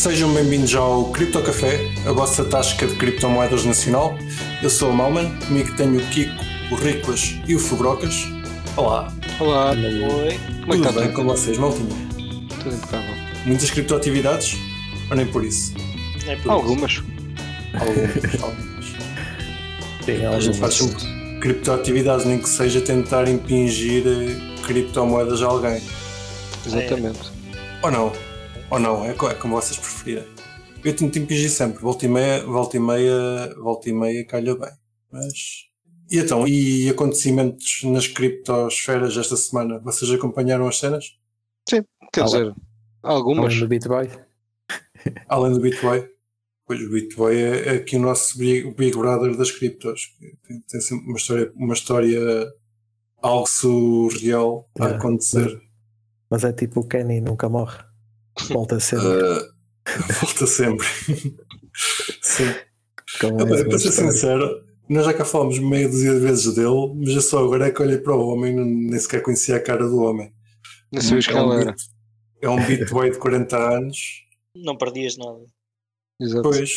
Sejam bem-vindos ao Cripto Café, a vossa tasca de criptomoedas nacional. Eu sou o Malman, comigo tenho o Kiko, o Riclas e o Fubrocas. Olá. Olá. Oi. Como é que está bem com vocês, Maltinho? Tudo impecável. Muitas criptoatividades? Ou nem por isso? É por Algumas. Algumas. algumas. Sim, A gente faz algumas. sempre criptoatividades, nem que seja tentar impingir eh, criptomoedas a alguém. Exatamente. Ou não? Ou não? É, é como vocês preferirem. Eu tento impingir sempre, volta e meia, volta e meia, volta e meia calha bem. Mas. E então, e acontecimentos nas criptosferas esta semana? Vocês acompanharam as cenas? Quer Além- dizer, algumas. Além do BitBoy. Além do Bitboy? Pois o Bitboy é, é aqui o nosso Big, Big Brother das criptos. que Tem, tem sempre uma história, uma história algo surreal a É. acontecer. Mas é tipo o Kenny nunca morre. Volta sempre. Uh, volta sempre. Sim. com a Ah, mesma Para ser história. sincero, nós já cá falamos meia dúzia de vezes dele, mas eu só agora é que olhei para o homem e nem sequer conhecia a cara do homem. Não sabias quem é, um ela era. é um bitboy de 40 anos. Não perdias nada. Exato. Pois,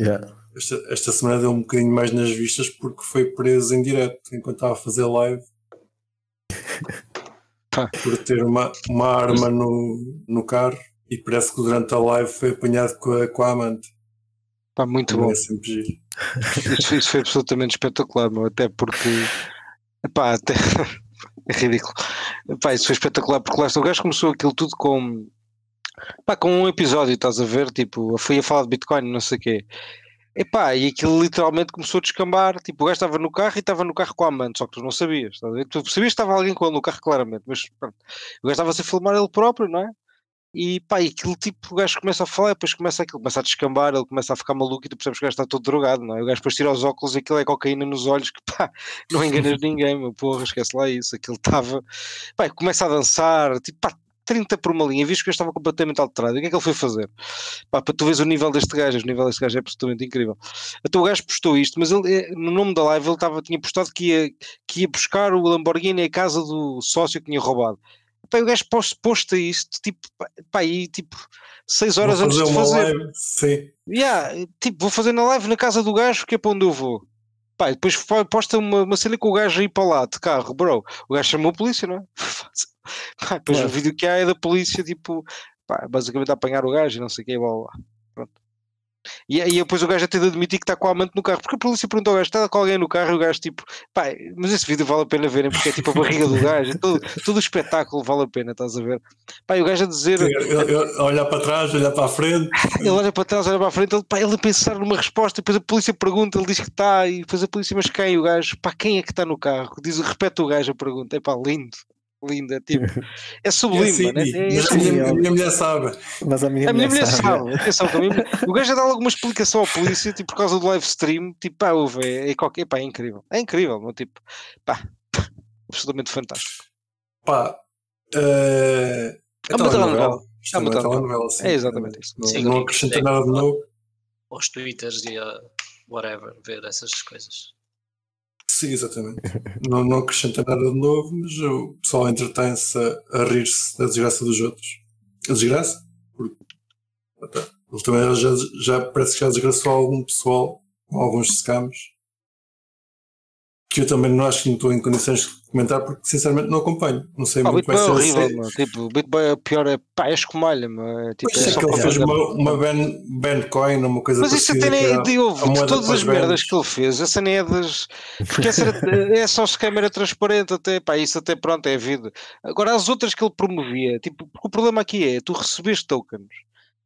Yeah. esta, esta semana deu um bocadinho mais nas vistas porque foi preso em direto enquanto estava a fazer live. Por ter uma, uma arma no, no carro e parece que durante a live foi apanhado com a, com a amante. Pá, muito Também bom. É. Isso, isso foi absolutamente espetacular, meu. Até porque. Epá, até. é ridículo. Epá, isso foi espetacular porque lá está. O gajo começou aquilo tudo com. Pá, com um episódio, estás a ver? Tipo, foi a falar de Bitcoin, não sei o quê. Epá, e aquilo literalmente começou a descambar. Tipo, o gajo estava no carro e estava no carro com a amante, só que tu não sabias. Tu sabias que estava alguém com ele no carro, claramente, mas pronto. O gajo estava-se a filmar ele próprio, não é? E pá, e aquilo tipo, o gajo começa a falar, depois começa aquilo, começa a descambar, ele começa a ficar maluco e tu percebes que o gajo está todo drogado, não é? O gajo depois tira os óculos e aquilo é cocaína nos olhos, que pá, não enganas ninguém, meu porra, esquece lá isso. Aquilo estava, pá, começa a dançar, tipo, pá, 30 por uma linha, visto que eu estava completamente alterado. E o que é que ele foi fazer? Pá, para tu veres o nível deste gajo, o nível deste gajo é absolutamente incrível. Então o gajo postou isto, mas ele, eh, no nome da live, ele estava, tinha postado que ia, que ia buscar o Lamborghini à casa do sócio que tinha roubado. Pá, e o gajo pos- posta isto, tipo, pá, aí, tipo, 6 horas antes de fazer. live, sim. Yeah, tipo, vou fazer na live na casa do gajo que é para onde eu vou. Pá, e depois po- posta uma, uma cena com o gajo aí para lá de carro, bro. O gajo chamou a polícia, não é? Pá, depois Claro. o vídeo que há é da polícia, tipo, pá, basicamente a apanhar o gajo e não sei o que, blá. blá. Pronto. E aí depois o gajo até de admitir que está com a amante no carro, porque a polícia perguntou ao gajo: está com alguém no carro? E o gajo, tipo, pá, mas esse vídeo vale a pena verem, porque é tipo a barriga do gajo, é todo, todo o espetáculo vale a pena, estás a ver? Pá, e o gajo a dizer. Olhar para trás, olhar para a frente. Ele olha para trás, olha para a frente, ele, pá, ele a pensar numa resposta, depois a polícia pergunta, ele diz que está, e depois a polícia, mas quem? O gajo, pá, quem é que está no carro? Diz, repete o gajo a pergunta, é pá, lindo, lindo, é tipo, é É sublime, assim, mano, é, é, é a minha, a minha mulher sabe. Mas a minha, A minha mulher sabe. sabe, atenção, que a minha mulher- o gajo a dar alguma explicação à polícia, tipo, por causa do live stream, tipo, pá, ouve, é, é, qualquer, pá, é incrível, é incrível, meu, tipo, pá, absolutamente fantástico. Pá, eh, É uma telenovela. É uma telenovela, sim. É exatamente isso. Não, Sim, não sim, acrescenta nada de novo. Aos twitters e a whatever, ver essas coisas. Sim, exatamente. não, não acrescenta nada de novo, mas o pessoal entretém-se a, a rir-se da desgraça dos outros. A desgraça? Porque até, ele também já, já parece que já desgraçou algum pessoal alguns scams que eu também não acho que não estou em condições de comentar porque sinceramente não acompanho. Não sei o muito Bitboy é bem se horrível, ele- meu, tipo, o Bitboy é pior, é, pá, é escumalha, meu, é, tipo, Pois é é que ele fez uma, uma ban, bancoin, uma coisa Mas isso até nem é de a moeda todas as merdas que ele fez, essa nem é das. Porque essa era- é só se câmera transparente, até, pá, isso até pronto, é vida. Agora, as outras que ele promovia, tipo, porque o problema aqui é tu recebes tokens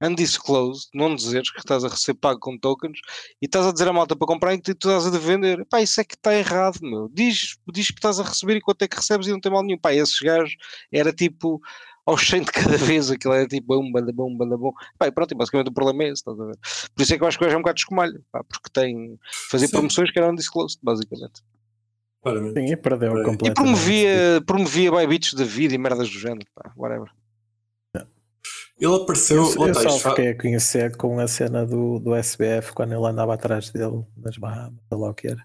undisclosed, não dizeres que estás a receber pago com tokens e estás a dizer à malta para comprar e que tu estás a de vender. Pá, isso é que está errado, meu. Diz, diz que estás a receber e quanto é que recebes e não tem mal nenhum. Pá, esses gajos era tipo aos 100 de cada vez, aquilo era tipo bum, banda bom, banda bom. Pá, e pronto, e basicamente o problema é esse, estás a ver? Por isso é que eu acho que gajo é um bocado de escumalho, pá, porque tem fazer Sim. promoções que eram undisclosed, basicamente. Sim, e perdeu E completamente. E promovia, promovia bybits da vida e merdas do género, pá, whatever. Ele apareceu. Eu, eu só fiquei a conhecer com a cena do, do SBF quando ele andava atrás dele nas Bahamas, sei lá o que era.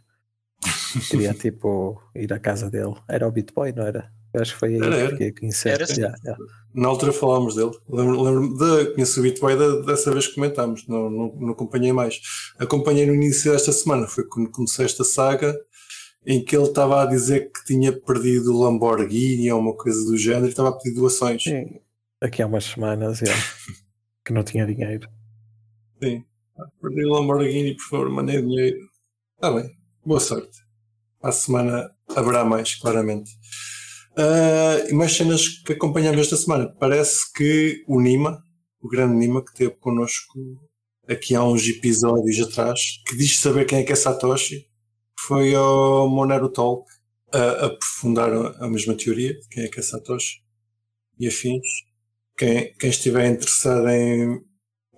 Queria tipo ir à casa dele. Era o Bitboy, não era? Eu acho que foi aí Era, que fiquei conhecer. Era. Yeah, yeah. Na altura falámos dele. Lembro- Lembro-me de conheço o Bitboy da- dessa vez que comentámos, não, não, não acompanhei mais. Acompanhei no início desta semana, foi quando comecei esta saga, em que ele estava a dizer que tinha perdido o Lamborghini ou uma coisa do género e estava a pedir doações. Sim, Aqui há umas semanas yeah, que não tinha dinheiro. Sim. Perdi o Lamborghini, por favor, mandei dinheiro. Está bem, boa sorte. À semana haverá mais, claramente. Ah, e mais cenas que acompanhamos esta semana. Parece que o Nima, o grande Nima, que esteve connosco aqui há uns episódios atrás, que diz saber quem é que é Satoshi, foi ao Monero Talk a aprofundar a a mesma teoria de quem é que é Satoshi e afins. Quem, quem estiver interessado em,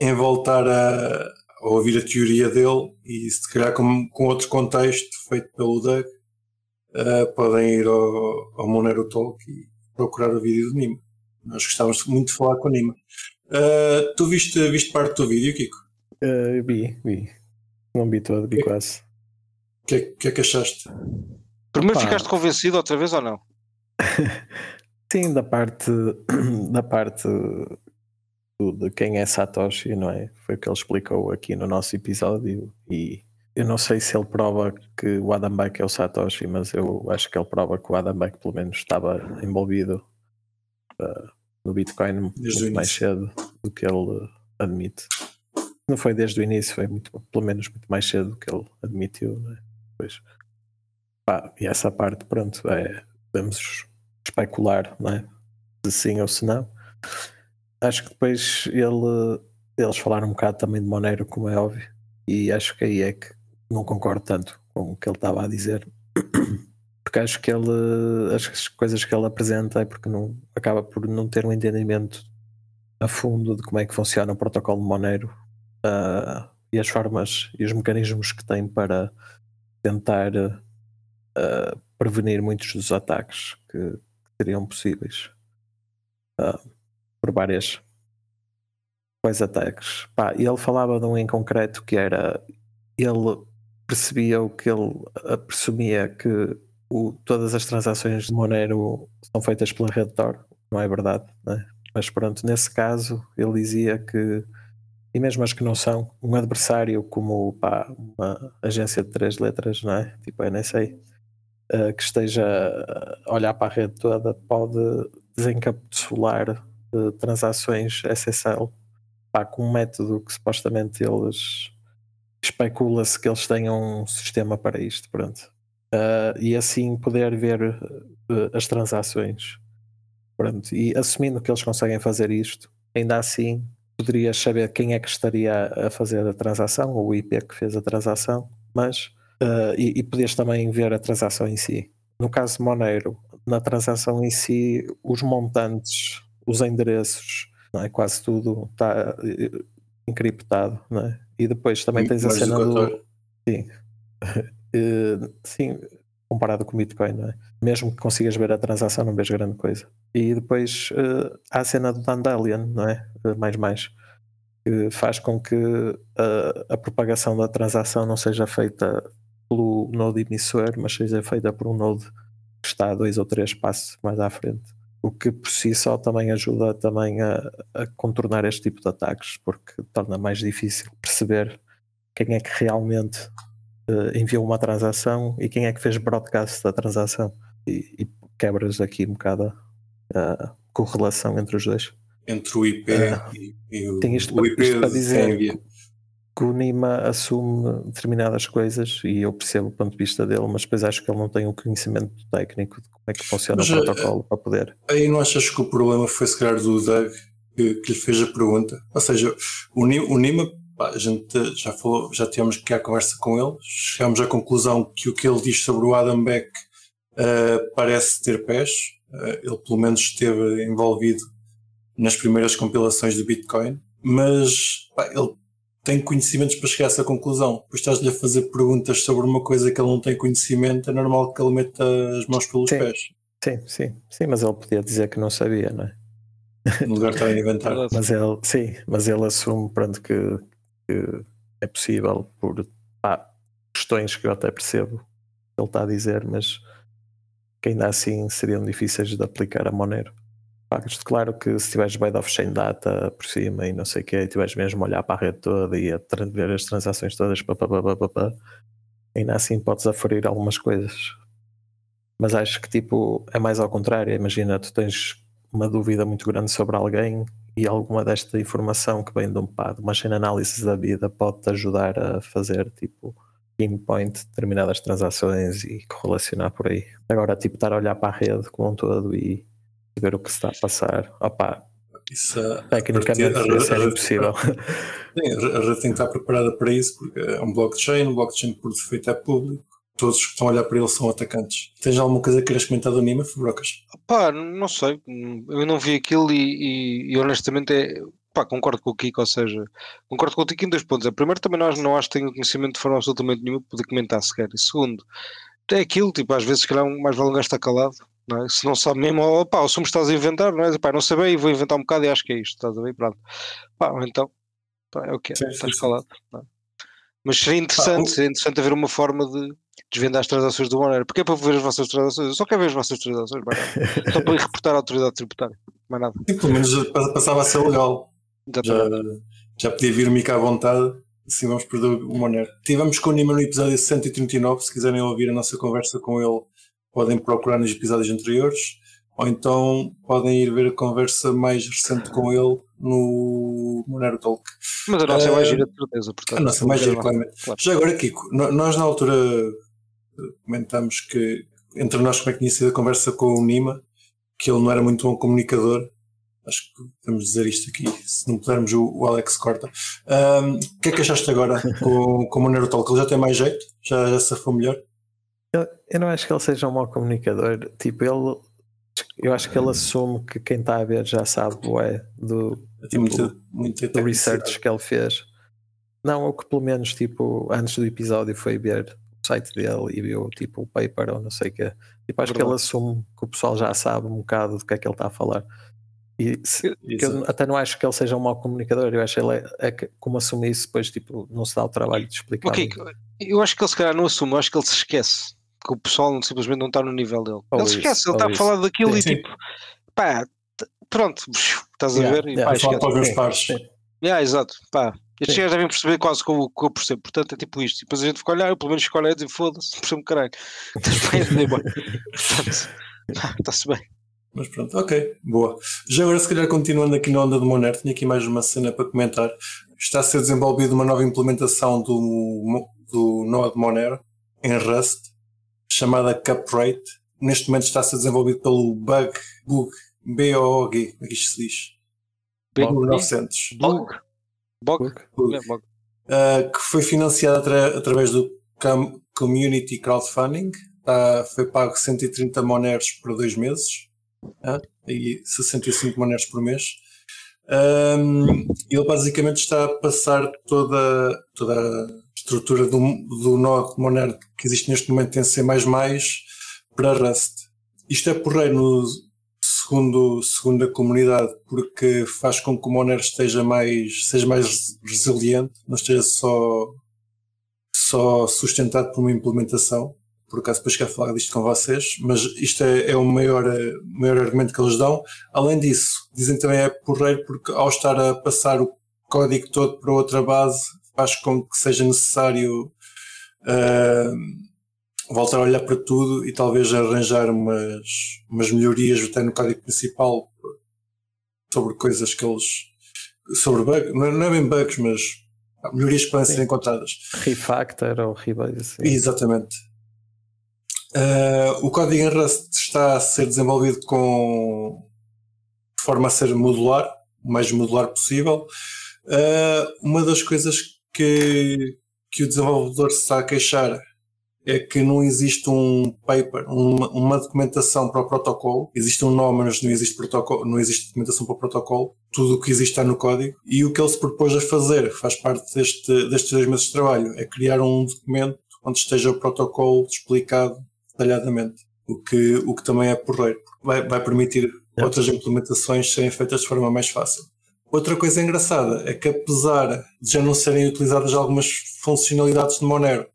em voltar a, a ouvir a teoria dele e se calhar com, com outro contexto feito pelo Doug, eh, podem ir ao, ao Monero Talk e procurar o vídeo do Nima. Nós gostávamos muito de falar com o Nima. Eh, tu viste, viste parte do vídeo, Kiko? Uh, vi, vi. Não vi todo, vi quase. O que, é- que é que achaste? Primeiro Pá. ficaste convencido outra vez ou não? Sim, da parte da parte de quem é Satoshi, não é? Foi o que ele explicou aqui no nosso episódio e eu não sei se ele prova que o Adam Beck é o Satoshi, mas eu acho que ele prova que o Adam Beck pelo menos estava envolvido uh, no Bitcoin muito mais cedo do que ele admite. Não foi desde o início, foi muito, pelo menos muito mais cedo do que ele admitiu, não é? Pois. Pá, e essa parte, pronto, é, podemos especular, não é? Se sim ou se não. Acho que depois ele, eles falaram um bocado também de Monero, como é óbvio, e acho que aí é que não concordo tanto com o que ele estava a dizer, porque acho que ele, as coisas que ele apresenta é porque não, acaba por não ter um entendimento a fundo de como é que funciona o protocolo de Monero ah, e as formas e os mecanismos que tem para tentar ah, prevenir muitos dos ataques que, que seriam possíveis ah, por várias quais ataques. Pá, ele falava de um em concreto que era ele percebia o que ele ah, presumia que o- todas as transações de Monero são feitas pela rede Tor, não é verdade, né? mas pronto, nesse caso ele dizia que e mesmo as que não são, um adversário como pá, uma agência de três letras, não é? Tipo a NSA, eh, que esteja a olhar para a rede toda, pode desencapsular eh, transações SSL pá, com um método que supostamente eles especula-se que eles tenham um sistema para isto, pronto. Eh, e assim poder ver eh, as transações. Pronto. E assumindo que eles conseguem fazer isto, ainda assim poderias saber quem é que estaria a fazer a transação, ou o IP que fez a transação, mas eh, e, e podias também ver a transação em si. No caso de Monero, na transação em si, os montantes, os endereços, não é? quase tudo está eh, encriptado, não é? E depois também tens a cena do. Sim. Eh, sim, comparado com o Bitcoin, não é? Mesmo que consigas ver a transação, não vês grande coisa. E depois eh, há a cena do Dandelion, não é? Eh, mais mais. Que faz com que a propagação da transação não seja feita pelo node emissor, mas seja feita por um node que está dois ou três passos mais à frente. O que por si só também ajuda também a, a contornar este tipo de ataques, porque torna mais difícil perceber quem é que realmente eh, enviou uma transação e quem é que fez broadcast da transação. E, e quebras aqui um bocado a correlação entre os dois. Entre o IP Ah. e, e o, Tem isto o IP isto para dizer. Que o Nima assume determinadas coisas e eu percebo o ponto de vista dele, mas depois acho que ele não tem o conhecimento técnico de como é que funciona Mas, o eh, protocolo para poder. Aí não achas que o problema foi se calhar do Doug que, que lhe fez a pergunta? Ou seja, o, o Nima, pá, a gente já falou, já tivemos que a conversa com ele, chegámos à conclusão que o que ele diz sobre o Adam Beck eh, parece ter pés. Eh, ele pelo menos esteve envolvido nas primeiras compilações do Bitcoin, mas pá, ele tem conhecimentos para chegar a essa conclusão. Depois estás-lhe a fazer perguntas sobre uma coisa que ele não tem conhecimento, é normal que ele meta as mãos pelos Sim. pés, Sim, sim, sim, mas ele podia dizer que não sabia, não é? no lugar estar a inventar. Mas ele, sim, mas ele assume pronto, que, que é possível por pá, questões que eu até percebo ele está a dizer, mas que ainda assim seriam difíceis de aplicar a Monero. Isto, claro que se tiveres bem off-chain data por cima e não sei o que, e tiveres mesmo a olhar para a rede toda e a ver as transações todas, pá, pá, pá, pá, ainda assim podes aferir algumas coisas. Mas acho que tipo é mais ao contrário. Imagina, tu tens uma dúvida muito grande sobre alguém e alguma desta informação que vem de um pá, uma chain analysis da vida pode-te ajudar a fazer tipo pinpoint determinadas transações e correlacionar por aí. Agora, tipo, estar a olhar para a rede como um todo e ver o que se está a passar, opá, Isso, a- tecnicamente a- a- a- impossível. Sim, a rede tem que estar preparada para isso, porque é um blockchain, um blockchain por defeito é público, todos que estão a olhar para ele são atacantes. Tens alguma coisa que queiras comentar do Nima, Brocas? Pá, não sei, eu não vi aquilo e, e- e honestamente é, pá, concordo com o Kiko, ou seja, concordo com o Kiko em dois pontos. É, primeiro, também nós não acho que tenho conhecimento de forma absolutamente nenhuma para poder comentar sequer. E segundo, é aquilo, tipo, às vezes, se calhar, mais vale um gajo estar calado, não é? Se não sabe mesmo, ou pá, se me estás a inventar, não é? Pá, não sei bem vou inventar um bocado e acho que é isto, estás a ver? Pronto. Pá, então, pá, é o que é, estás sim. calado. não é? Mas seria interessante, o- seria interessante haver uma forma de desvendar as transações do Monero. Porque é para ver as vossas transações, eu só quero ver as vossas transações. Só para ir reportar à autoridade tributária, mais nada. Sim, pelo menos pa- passava a ser legal. Já, já podia vir o Mica à vontade, assim vamos perder o Monero. Tivemos com o Nima no episódio 139, se quiserem ouvir a nossa conversa com ele, podem procurar nos episódios anteriores, ou então podem ir ver a conversa mais recente com ele no Monero Talk. Mas a nossa é mais Eh, gira de certeza, portanto. A nossa mais gira, claramente. claro. Já agora, Kiko, nós na altura eh, comentámos que entre nós como é que tinha sido a conversa com o Nima, que ele não era muito bom comunicador. Acho que podemos dizer isto aqui, se não pudermos o, o Alex corta. O que é que achaste agora com, com o Monero Talk? Ele já tem mais jeito? Já, já se foi melhor? Eu, eu não acho que ele seja um mau comunicador. Tipo, ele. Eu acho que ele assume que quem está a ver já sabe é do, Tem muita, Tipo, muita do research que ele fez. Não, o que pelo menos tipo, antes do episódio foi ver o site dele e viu tipo o paper ou não sei o quê. Tipo, acho que ele Verdade. assume que o pessoal já sabe um bocado do que é que ele está a falar. E se- eu até não acho que ele seja um mau comunicador, eu acho que ele é, é que, como assume isso, depois tipo, não se dá o trabalho de explicar. Ok, muito. eu acho que ele se calhar não assume, eu acho que ele se esquece. Que o pessoal simplesmente não está no nível dele. Ou ele se isso, esquece, ele está a falar daquilo e Sim. tipo, pá, pronto, estás a Yeah, ver? E, yeah. pá, Fala esquece. para ouvir os pares. Yeah, exato, pá. Estes gajos devem perceber quase como o que eu percebo. Portanto, é tipo isto. E depois a gente fica a olhar, eu pelo menos fico a olhar e dizer, foda-se, não percebo um caralho. Estás a pá, está-se bem. Mas pronto, ok, boa. Já agora, se calhar, continuando aqui na onda do Monero, tinha aqui mais uma cena para comentar. Está a ser desenvolvida uma nova implementação do, do Node Monero em Rust, chamada Cuprate. Neste momento está a ser desenvolvido pelo Bug, Bug, B-O-O-G, como é que isto se diz? Bug 900. Bog. Bog. Bug. É, bog. Uh, que foi financiado atra- através do Com- Community Crowdfunding. Tá, foi pago 130 moneros por dois meses ah, e 65 moneros por mês. Um, ele basicamente está a passar toda, toda a estrutura do, do Node Monero que existe neste momento em C++ para Rust. Isto é porreiro no segundo, segundo a comunidade porque faz com que o Monero esteja mais, seja mais resiliente, não esteja só, só sustentado por uma implementação. Por acaso depois quero falar disto com vocês, mas isto é, é o maior, maior argumento que eles dão. Além disso, dizem também é porreiro porque ao estar a passar o código todo para outra base faz com que seja necessário ah, voltar a olhar para tudo e talvez arranjar umas, umas melhorias até no código principal sobre coisas que eles sobre bugs, não é- não é bem bugs, mas melhorias que podem ser encontradas. Refactor ou rebase. Assim. Exatamente. Ah, o código em Rust está a ser desenvolvido com de forma a ser modular, o mais modular possível. Ah, uma das coisas que, que o desenvolvedor se está a queixar é que não existe um paper, uma, uma documentação para o protocolo. Existe um nome, mas não existe, protocolo, não existe documentação para o protocolo. Tudo o que existe está no código. E o que ele se propôs a fazer, faz parte deste, destes dois meses de trabalho, é criar um documento onde esteja o protocolo explicado detalhadamente. O que, o que também é porreiro. Vai, vai permitir outras implementações serem feitas de forma mais fácil. Outra coisa engraçada é que apesar de já não serem utilizadas algumas funcionalidades de Monero,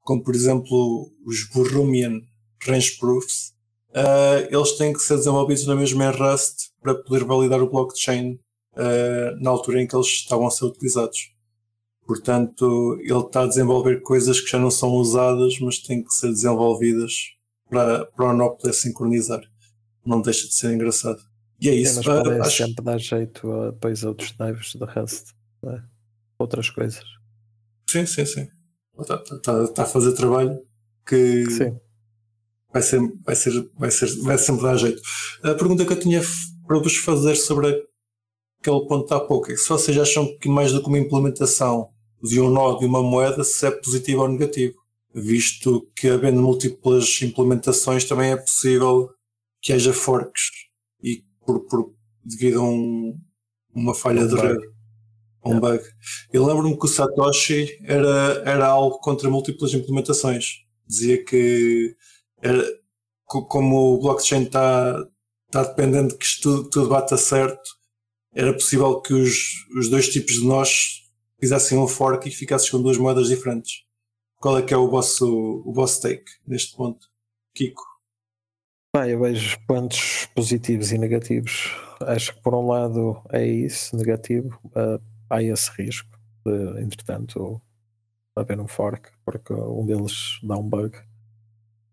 como por exemplo os Burrumian Range Proofs, uh, eles têm que ser desenvolvidos na mesma em Rust para poder validar o blockchain uh, na altura em que eles estavam a ser utilizados. Portanto, ele está a desenvolver coisas que já não são usadas, mas têm que ser desenvolvidas para, para o nó poder sincronizar. Não deixa de ser engraçado. E é isso. podem acho... sempre dar jeito a depois outros naves do Rust. É? Outras coisas. Sim, sim, sim. Está, está, está a fazer trabalho que sim. Vai, ser, vai, ser, vai, ser, vai sempre dar jeito. A pergunta que eu tinha para vos fazer sobre aquele ponto há pouco é se vocês acham que mais do que uma implementação de um nó de uma moeda, se é positivo ou negativo, visto que havendo múltiplas implementações também é possível que haja forks e por, por devido a um, uma falha um de rede, um yeah. bug. Eu lembro-me que o Satoshi era, era algo contra múltiplas implementações. Dizia que era, como o blockchain está, está dependente que isto tudo, tudo bata certo, era possível que os, os dois tipos de nós fizessem um fork e ficassem com duas moedas diferentes. Qual é que é o vosso, o vosso take neste ponto, Kiko? Ah, eu vejo pontos positivos e negativos. Acho que por um lado é isso, negativo. Uh, há esse risco de, entretanto, haver um fork, porque um deles dá um bug.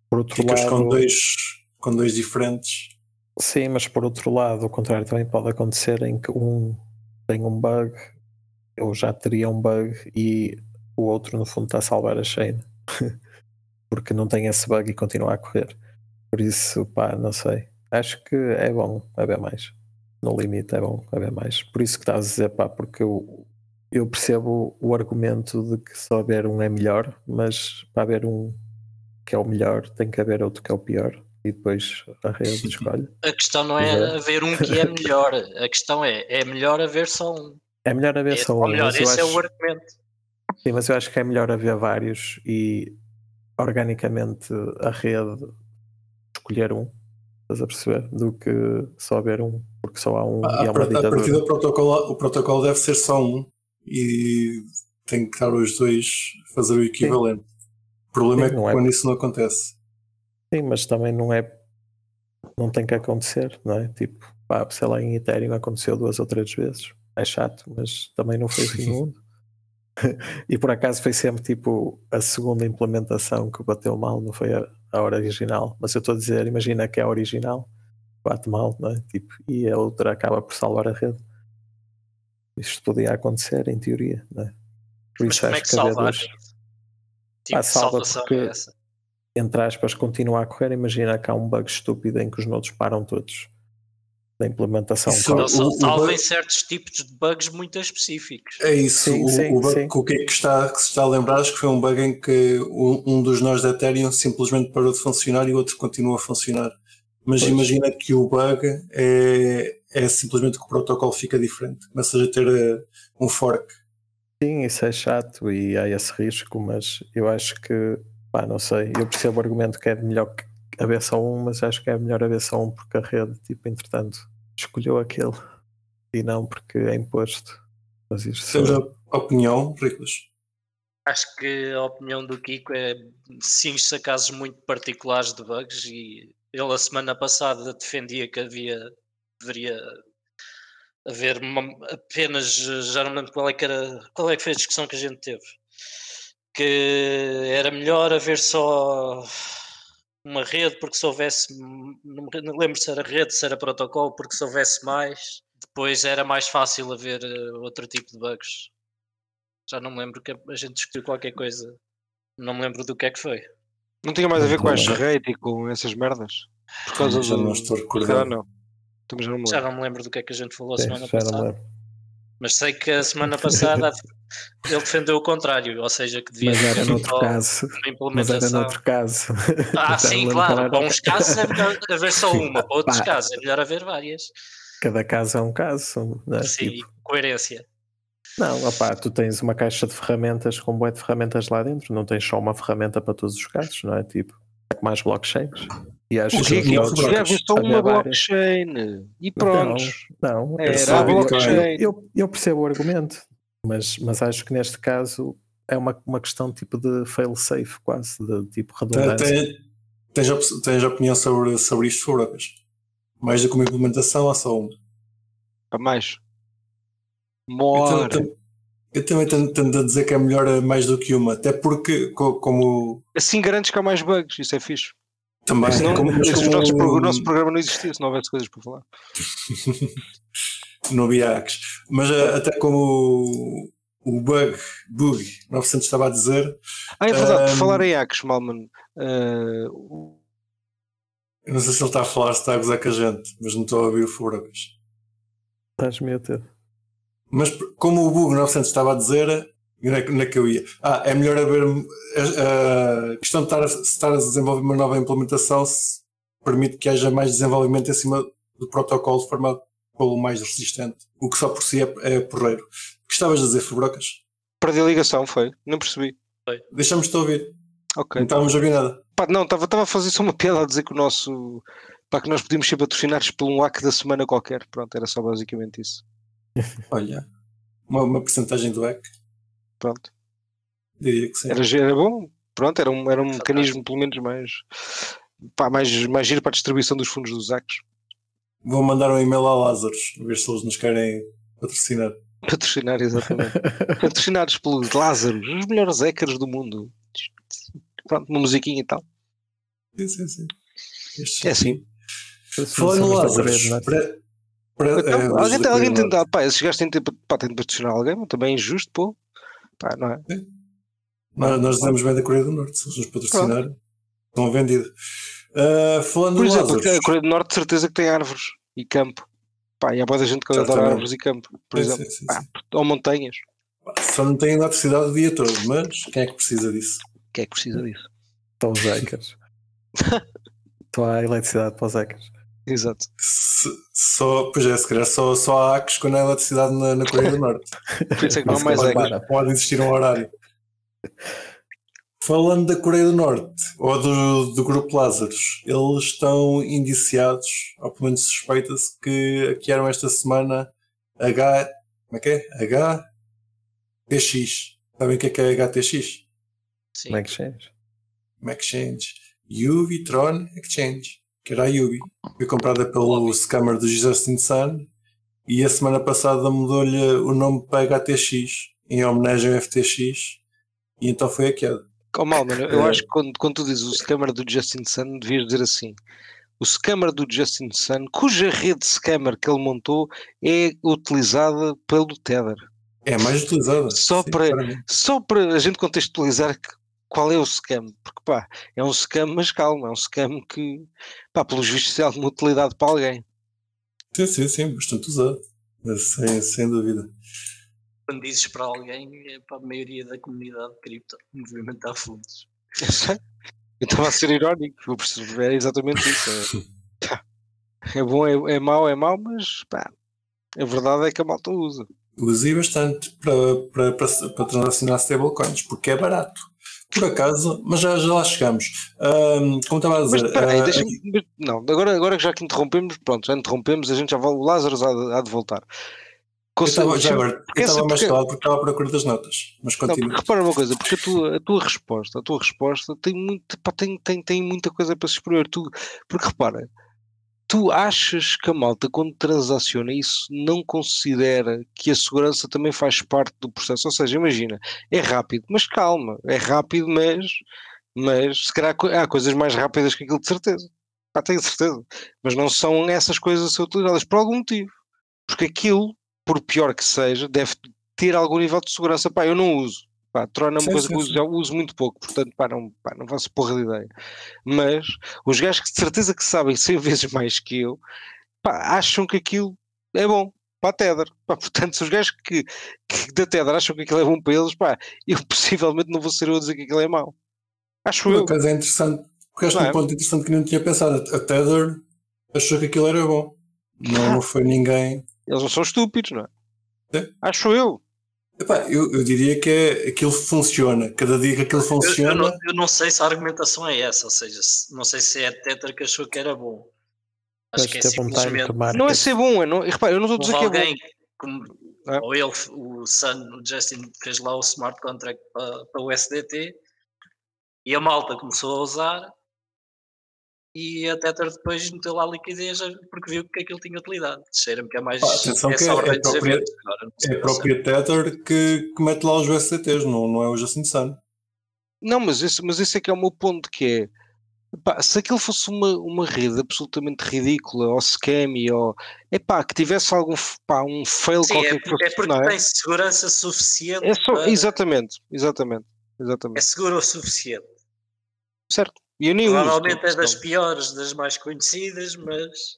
Por outro Ficas lado, com dois, com dois diferentes. Sim, mas por outro lado, o contrário também pode acontecer em que um tem um bug, ou já teria um bug, e o outro no fundo está a salvar a chain. porque não tem esse bug e continua a correr. Por isso, pá, não sei. Acho que é bom haver mais. No limite é bom haver mais. Por isso que estás a dizer, pá, porque eu, eu percebo o argumento de que só haver um é melhor, mas para haver um que é o melhor, tem que haver outro que é o pior. E depois a rede escolhe. A questão não é haver um que é melhor, a questão é, é melhor haver só um. É melhor haver é, só um. Melhor, esse acho... é o argumento. Sim, mas eu acho que é melhor haver vários e organicamente a rede escolher um, estás a perceber? Do que só haver um, porque só há um a, e há uma A partir do protocolo, o protocolo deve ser só um e tem que estar os dois fazer o equivalente. Sim. O problema Sim, é que é quando é... isso não acontece. Sim, mas também não é. Não tem que acontecer, não é? Tipo, pá, sei lá, em Ethereum aconteceu duas ou três vezes. É chato, mas também não foi o fim do mundo. e por acaso foi sempre tipo a segunda implementação que bateu mal, não foi a, a original. Mas eu estou a dizer, imagina que é a original, bate mal, não é? Tipo, e a outra acaba por salvar a rede. Isto podia acontecer, em teoria, não é? Por Mas como é que salvar? Tipo, ah, salva porque, é entre aspas, continua a correr. Imagina que há um bug estúpido em que os nodos param todos da implementação. Isso, não, salvem certos tipos de bugs muito específicos. É isso. Sim, o, sim, o, bug, sim. o que é que está, que se está a lembrar acho que foi um bug em que um, um dos nós da Ethereum simplesmente parou de funcionar e o outro continua a funcionar. Mas pois. imagina que o bug é, é simplesmente que o protocolo fica diferente. Começas a ter uh, um fork. Sim, isso é chato e há esse risco, mas eu acho que, pá, não sei, eu percebo o argumento que é melhor que haver só um, mas acho que é melhor haver só um porque a rede, tipo, entretanto, escolheu aquele e não porque é imposto. Mas isto a opinião, Ricos? Acho que a opinião do Kiko é sim a casos muito particulares de bugs e ele a semana passada defendia que havia deveria haver uma, apenas já não me lembro qual é que era qual é que foi a discussão que a gente teve que era melhor haver só uma rede, porque se houvesse, não me lembro se era rede, se era protocolo, porque se houvesse mais, depois era mais fácil haver eh, outro tipo de bugs. Já não me lembro que a gente discutiu qualquer coisa, não me lembro do que é que foi. Não tinha mais a ver com as rate e com essas merdas? Por causa já do. Não estou recordando. não. Já não, já não me lembro do que é que a gente falou a semana passada. Mas sei que a semana passada ele defendeu o contrário, ou seja, que devia mas era noutro caso. Mas era noutro caso. Ah, sim, claro. Para uns casos é melhor haver só uma, para outros Pá. casos é melhor haver várias. Cada caso é um caso. Né? Sim, tipo... coerência. Não, opá, tu tens uma caixa de ferramentas com boé de ferramentas lá dentro, não tens só uma ferramenta para todos os casos, não é? Tipo, é mais blockchains. E acho que escreve só uma blockchain e pronto. Não, não era a blockchain. Eu, eu percebo o argumento, mas, mas acho que neste caso é uma, uma questão tipo de fail-safe, quase, de tipo redundância. tem- Tens, tens opinião sobre, sobre isto, Furacas? Mais do que uma implementação ou só uma? Para mais. Tam- eu também tendo, tendo a dizer que é melhor mais do que uma, até porque, co- como Assim garantes que há mais bugs, isso é fixe. Também, Senão, como, como nosso pro- o nosso programa não existia se não houvesse coisas para falar. não havia hacks, mas eh, até como o, o bug, bug 900 estava a dizer, Ah, é verdade, por Ahm, falar em hacks, Malman. o- eu não sei se ele está a falar, se está a gozar com a gente, mas não estou a ouvir o Furacas. Estás meio a ter. Mas como o bug 900 estava a dizer, onde é que- onde é que eu ia? Ah, é melhor haver a, a questão de estar a, estar a desenvolver uma nova implementação se permite que haja mais desenvolvimento em cima do protocolo formado pelo mais resistente, o que só por si é, é porreiro. O que estavas a dizer, Fubrocas? perdi a ligação, foi? Não percebi. Deixamos-te ouvir. Ok. Não estávamos a ouvir nada. Pá, não, estava a fazer só uma piada a dizer que o nosso. Pá, que nós podíamos ser patrocinados por um hack da semana qualquer. Pronto, era só basicamente isso. Olha, uma, uma porcentagem do hack, Pronto. diria que sim. Era, era bom. Pronto, era um, era um Fantástico. mecanismo, pelo menos, mais. Pá, mais, mais giro para a distribuição dos fundos dos hacks. Vou mandar um e-mail a Lázaros, a ver se eles nos querem patrocinar. Patrocinar, exatamente. Patrocinados pelos Lázaros, os melhores hackers do mundo. Pronto, uma musiquinha e tal. Sim, sim, sim. Estes É assim. Falando da Lázaros, é? Então, os alguém, alguém do tem, pá, esses gajos têm de, pá, têm de patrocinar alguém, também é injusto, pô. Pá, não é? Nós, nós dizemos bem da Coreia do Norte, se eles nos patrocinarem, estão vendidos. Uh, falando Por em exemplo, a Coreia do Norte, de certeza que tem árvores e campo. Pá, e há boa gente que adora Certamente. árvores e campo, por sim, exemplo. sim, sim, sim. ou montanhas. só não tem eletricidade o dia todo, mas quem é que precisa disso? Quem é que precisa disso? Estão os hackers. Estou a eletricidade para os hackers. Exato. Se- só, pois é, se calhar só, só há hacks quando há eletricidade na, na Coreia do Norte. Por isso é que não há mais é. Pode existir um horário. Falando da Coreia do Norte, ou do, do grupo Lázaros, eles estão indiciados, ou pelo menos suspeita-se, que hackearam esta semana H. Como é que é? HTX. Sabem o que é que é HTX? Sim. É que change? Uma exchange. Tron Exchange, que era a Yubi. Foi comprada pelo scammer do Justin Sun e a semana passada mudou-lhe o nome para HTX, em homenagem ao FTX, e então foi hackeado. Oh, mal, mano, eu É. acho que quando, quando tu dizes o scammer do Justin Sun, devias dizer assim: o scammer do Justin Sun, cuja rede scammer que ele montou é utilizada pelo Tether. É a mais utilizada. Só sim, para- claramente. Só para a gente contextualizar que- qual é o scam, porque pá, é um scam, mas calma, é um scam que, pá, pelos vistos, tem alguma utilidade para alguém. Sim, sim, sim, bastante usado. Mas Sem, sem dúvida. Quando dizes para alguém, é para a maioria da comunidade cripto movimentar fundos. Eu sei. Eu estava a ser irónico, eu percebi, é exatamente isso. É, é bom, é, é mau, é mau, mas pá, a verdade é que a malta usa. Usei bastante para, para, para, para transacionar stablecoins, porque é barato. Por acaso, mas já, já lá chegamos. Ahm, como estava a Mas dizer, espera aí, ah, deixa-me. mas Não, agora, agora que já que interrompemos, pronto, já interrompemos, a gente já vai, o Lázaro há há de voltar. eu estava, porque estava mais calado porque estava à procura das notas. Mas Não, continua. porque repara uma coisa, porque a tua, a tua resposta, a tua resposta tem, muito, pá, tem, tem, tem muita coisa para se explorar. Tu, porque repara, tu achas que a malta, quando transaciona isso, não considera que a segurança também faz parte do processo? Ou seja, imagina, é rápido, mas calma, é rápido, mas, mas se calhar há coisas mais rápidas que aquilo de certeza. Pá, tenho certeza. Mas não são essas coisas a ser utilizadas por algum motivo. Porque aquilo, por pior que seja, deve ter algum nível de segurança. Pá, eu não uso. Pá, Tron é uma coisa que eu uso, já uso muito pouco, portanto, pá, não, pá, não faço porra de ideia. Mas os gajos que de certeza que sabem 100 vezes mais que eu, pá, acham que aquilo é bom para a Tether. Pá, portanto, se os gajos que, que da Tether acham que aquilo é bom para eles, pá, eu possivelmente não vou ser eu a dizer que aquilo é mau. Acho eu. é interessante, porque acho Não um é? ponto interessante que não tinha pensado. A Tether achou que aquilo era bom. Não, não foi ninguém. Eles não são estúpidos, não é? É. Acho eu. Epá, eu, eu diria que é, aquilo funciona. Cada dia que aquilo Eu, eu funciona. não, eu não sei se a argumentação é essa, ou seja, se- não sei se é a Tether que achou que era bom. Acho Acho que é é simplesmente. Não é ser bom, é não, repara, eu não estou a houve dizer que é bom. alguém, como É. Ou ele, o Sun, o Justin fez lá o smart contract para, para o SDT e a malta começou a usar e a Tether depois meteu lá a liquidez porque viu que aquilo tinha utilidade. Cheira-me que é mais Pá, atenção que só é- é própria- É a própria Tether que, que mete lá os USDTs, não, não é o Justin Sun. Não, mas esse, mas esse é que é o meu ponto, que é pá, se aquilo fosse uma, uma rede absolutamente ridícula, ou scammy, ou epá, que tivesse algum pá, um fail Sim, qualquer é, que fosse, é porque não é? tem segurança suficiente. É só, para- exatamente, exatamente, é exatamente, seguro o suficiente. certo. E eu nem uso, Provavelmente é das piores, das mais conhecidas, mas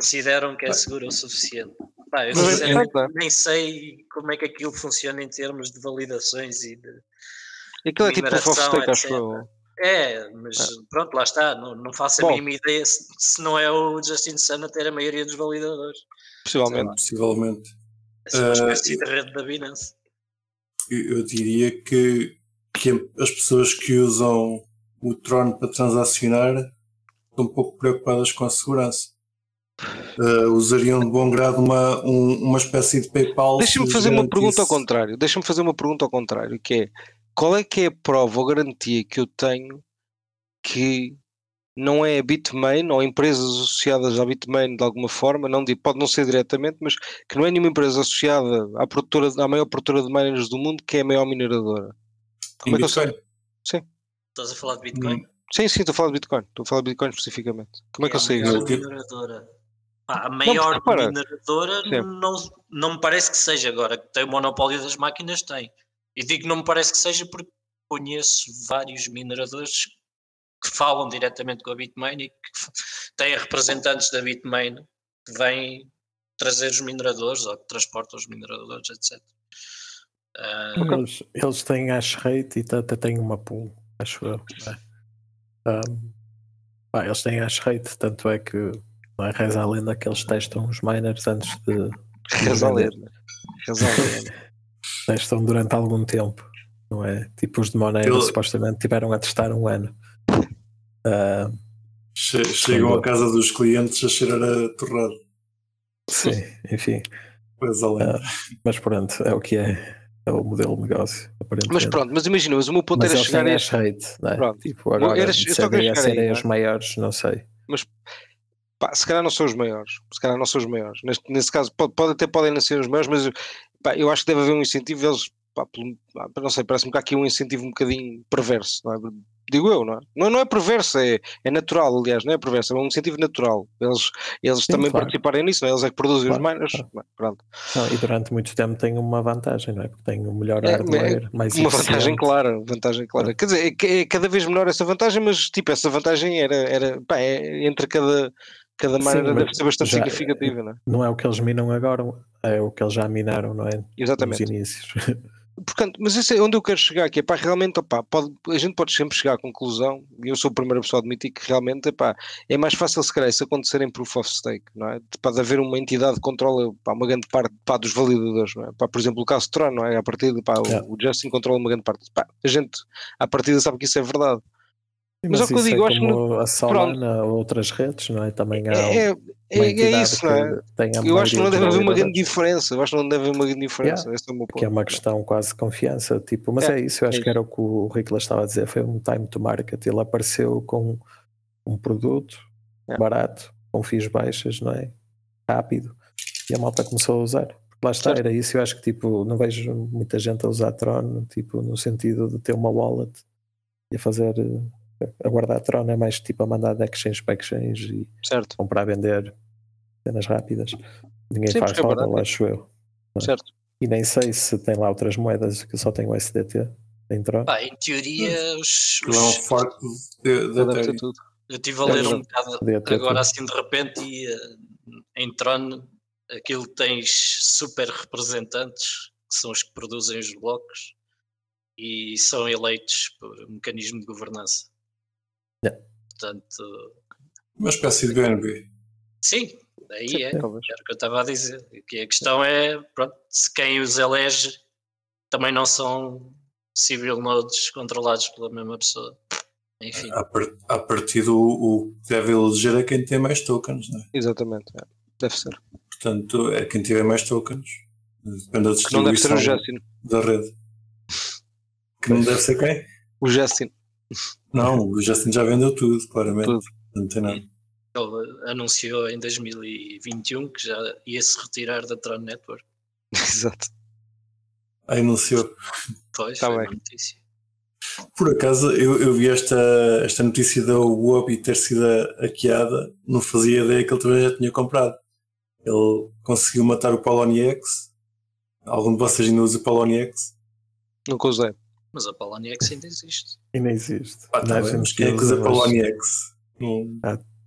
consideram que é seguro o suficiente. Pá, eu é sinceramente verdade, nem sei como é que aquilo funciona em termos de validações e de. Aquilo é tipo mineração, stake, acho eu. É, mas pronto, lá está. Não, não faço a Bom. mínima ideia se, se não é o Justin Sun a ter a maioria dos validadores. Possivelmente. Possivelmente. É uma Ah, espécie e- de rede da Binance. Eu, eu diria que, que as pessoas que usam o Tron para transacionar estão um pouco preocupadas com a segurança. Ah, usariam de bom grado uma, um- uma espécie de PayPal. Deixa-me fazer uma pergunta ao contrário. Deixa-me fazer uma pergunta ao contrário, que é qual é que é a prova ou garantia que eu tenho que não é a Bitmain ou empresas associadas à Bitmain de alguma forma, não pode não ser diretamente, mas que não é nenhuma empresa associada à, produtora, à maior produtora de miners do mundo, que é a maior mineradora. em Como é que eu sei? Bitcoin. Estás a falar de Bitcoin? Hum, Sim, sim, estou a falar de Bitcoin. Estou a falar de Bitcoin especificamente. Como é que eu sei a isso? mineradora. Pá, a maior mineradora Sim. não, não me parece que seja agora, que tem o monopólio das máquinas, tem. E digo não me parece que seja porque conheço vários mineradores que falam diretamente com a Bitmain e que têm representantes da Bitmain que vêm trazer os mineradores ou que transportam os mineradores, etc. Ah, Eles, eles têm hash rate e até têm uma pool, acho eu. não é? Ahm, pá, eles têm hash rate, tanto é que não é reza a lenda que eles testam os miners antes de. Reza a lenda. Reza a lenda. testam durante algum tempo, não é? Tipo os de Monero Eu- supostamente tiveram a testar um ano. Ah, che- Chegam à casa dos clientes a cheirar a torrado. sim, enfim. Pois além. Ah, mas pronto, é o que é. É o modelo de negócio. Mas pronto, mas imagina, mas o meu ponto Mas era chegar a hash rate, não é? Pronto. Tipo, agora, era- eu se aí, serem não é? os maiores, não sei. pá, se calhar não são os maiores, se calhar não são os maiores. Neste, nesse caso, pode, pode- até podem não ser os maiores, mas pá, eu acho que deve haver um incentivo, eles, pá, não sei, parece-me que há aqui um incentivo um bocadinho perverso, não é? Digo eu, não é? Não, não é perverso, é, é natural, aliás, não é perverso, é um incentivo natural. Eles, eles Sim, também claro. participarem nisso, não é? eles é que produzem os Claro, miners, claro. é? pronto. Não, e durante muito tempo tem uma vantagem, não é? Porque tem o melhor É, hardware, mais Uma vantagem eficiente. clara, vantagem clara. Quer dizer, é, é cada vez menor essa vantagem, mas tipo, essa vantagem era, era pá, é, entre cada, cada Sim, miner deve mas ser bastante já- significativa, não é? Não é o que eles minam agora, é o que eles já minaram, não é? Nos Exatamente. inícios. Portanto, mas esse é onde eu quero chegar, que é pá, realmente, opá, pode, a gente pode sempre chegar à conclusão, e eu sou a primeira pessoa a admitir que realmente epá, é mais fácil se calhar isso acontecer em proof of stake, não é? De- Pode haver uma entidade que controla pá, uma grande parte pá, dos validadores, não é? Pá, por exemplo, o caso de Tron, não é? A partir de, pá, o- Yeah. o Justin controla uma grande parte. Pá, a gente, à partida, sabe que isso é verdade. Mas é o que eu isso digo, é acho que a Solana ou outras redes, não é? Também há É, é, é, é isso, não é? Eu acho que não deve haver uma grande diferença, eu acho que não deve haver uma grande diferença, esse é. Que é uma questão quase de confiança, tipo, mas É, é, isso, eu acho é que era o que o Ricola estava a dizer, foi um time to market, ele apareceu com um produto É. barato, com FIIs baixas, não é? Rápido, e a malta começou a usar. Porque lá está, Certo. era isso, eu acho que tipo, não vejo muita gente a usar Tron, tipo, no sentido de ter uma wallet e a fazer, eh, a guardar Tron, é mais tipo a mandar de exchange para exchange e Certo, comprar, vender cenas rápidas. Ninguém Sim, faz porque é acho eu. certo. E nem sei se tem lá outras moedas que só tem o SDT. Tem Tron. pá, em teoria, os, Aquilo é um os- fork de, tudo. eu estive a ler É um bocado agora tudo. assim de repente e eh, em Tron aquilo tens super representantes que são os que produzem os blocos e são eleitos por um mecanismo de governança. Yeah. Portanto, Uma espécie de BNB. sim, aí é. Era o que eu estava a dizer. Que a questão é, pronto, se quem os elege também não são civil nodes controlados pela mesma pessoa. Enfim, A, par- a partir do o que deve eleger é quem tem mais tokens, né? Exatamente, é. deve ser. Portanto, é quem tiver mais tokens. Depende da Que não deve ser o distribuição Justin. da rede. Que não deve ser quem? O Justin. Não, o Justin já vendeu tudo, claramente. Tudo. Não tem nada. Ele anunciou em 2021 que já ia se retirar da Tron Network. Exato. Aí anunciou. Pois, Tá foi bem. notícia. Por acaso, eu, eu vi esta, esta notícia da Wobby ter sido hackeada, não fazia ideia que ele também já tinha comprado. Ele conseguiu matar o Poloniex. Algum de vocês ainda usa o Poloniex? Nunca usei. Mas a Poloniex ainda existe. E não existe. Ah, tá Não, bem, quem é que usa mas Poloniex? Não-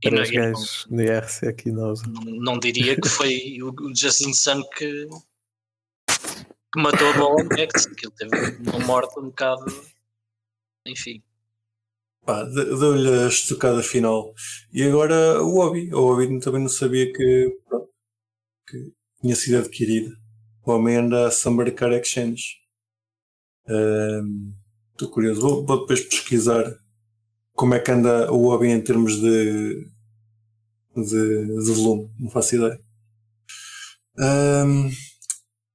E não, Três não, gajos no IRC aqui não usam. não diria que foi o Justin Sun que, que matou a Poloniex. que ele teve uma morte um bocado. Enfim. Pá, de- deu-lhe a estocada final. E agora o Hobby. O Hobby também não sabia que, pronto, que tinha sido adquirida. O homem anda a sambarcar exchange. Estou curioso. Vou, vou depois pesquisar como é que anda o Hobby em termos de, de, de volume. Não faço ideia.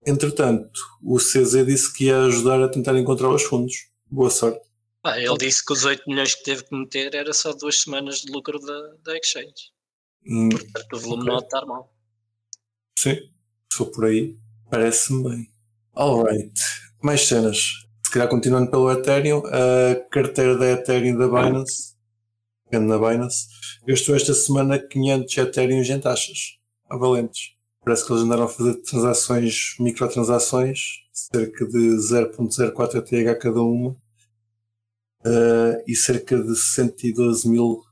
Entretanto, o CZ disse que ia ajudar a tentar encontrar os fundos. Boa sorte. Ah, ele disse que os 8 milhões que teve que meter era só duas semanas de lucro da, da Exchange. Hum, Portanto, o volume Ok. não estar mal. Sim, se for por aí, parece-me bem. Alright, mais cenas. Se calhar continuando pelo Ethereum, a carteira da Ethereum da Binance, na Binance, gastou esta semana 500 Ethereum em taxas, a valentes. Parece que eles andaram a fazer transações, microtransações, cerca de 0.04 ETH cada uma, eh, e cerca de 112 mil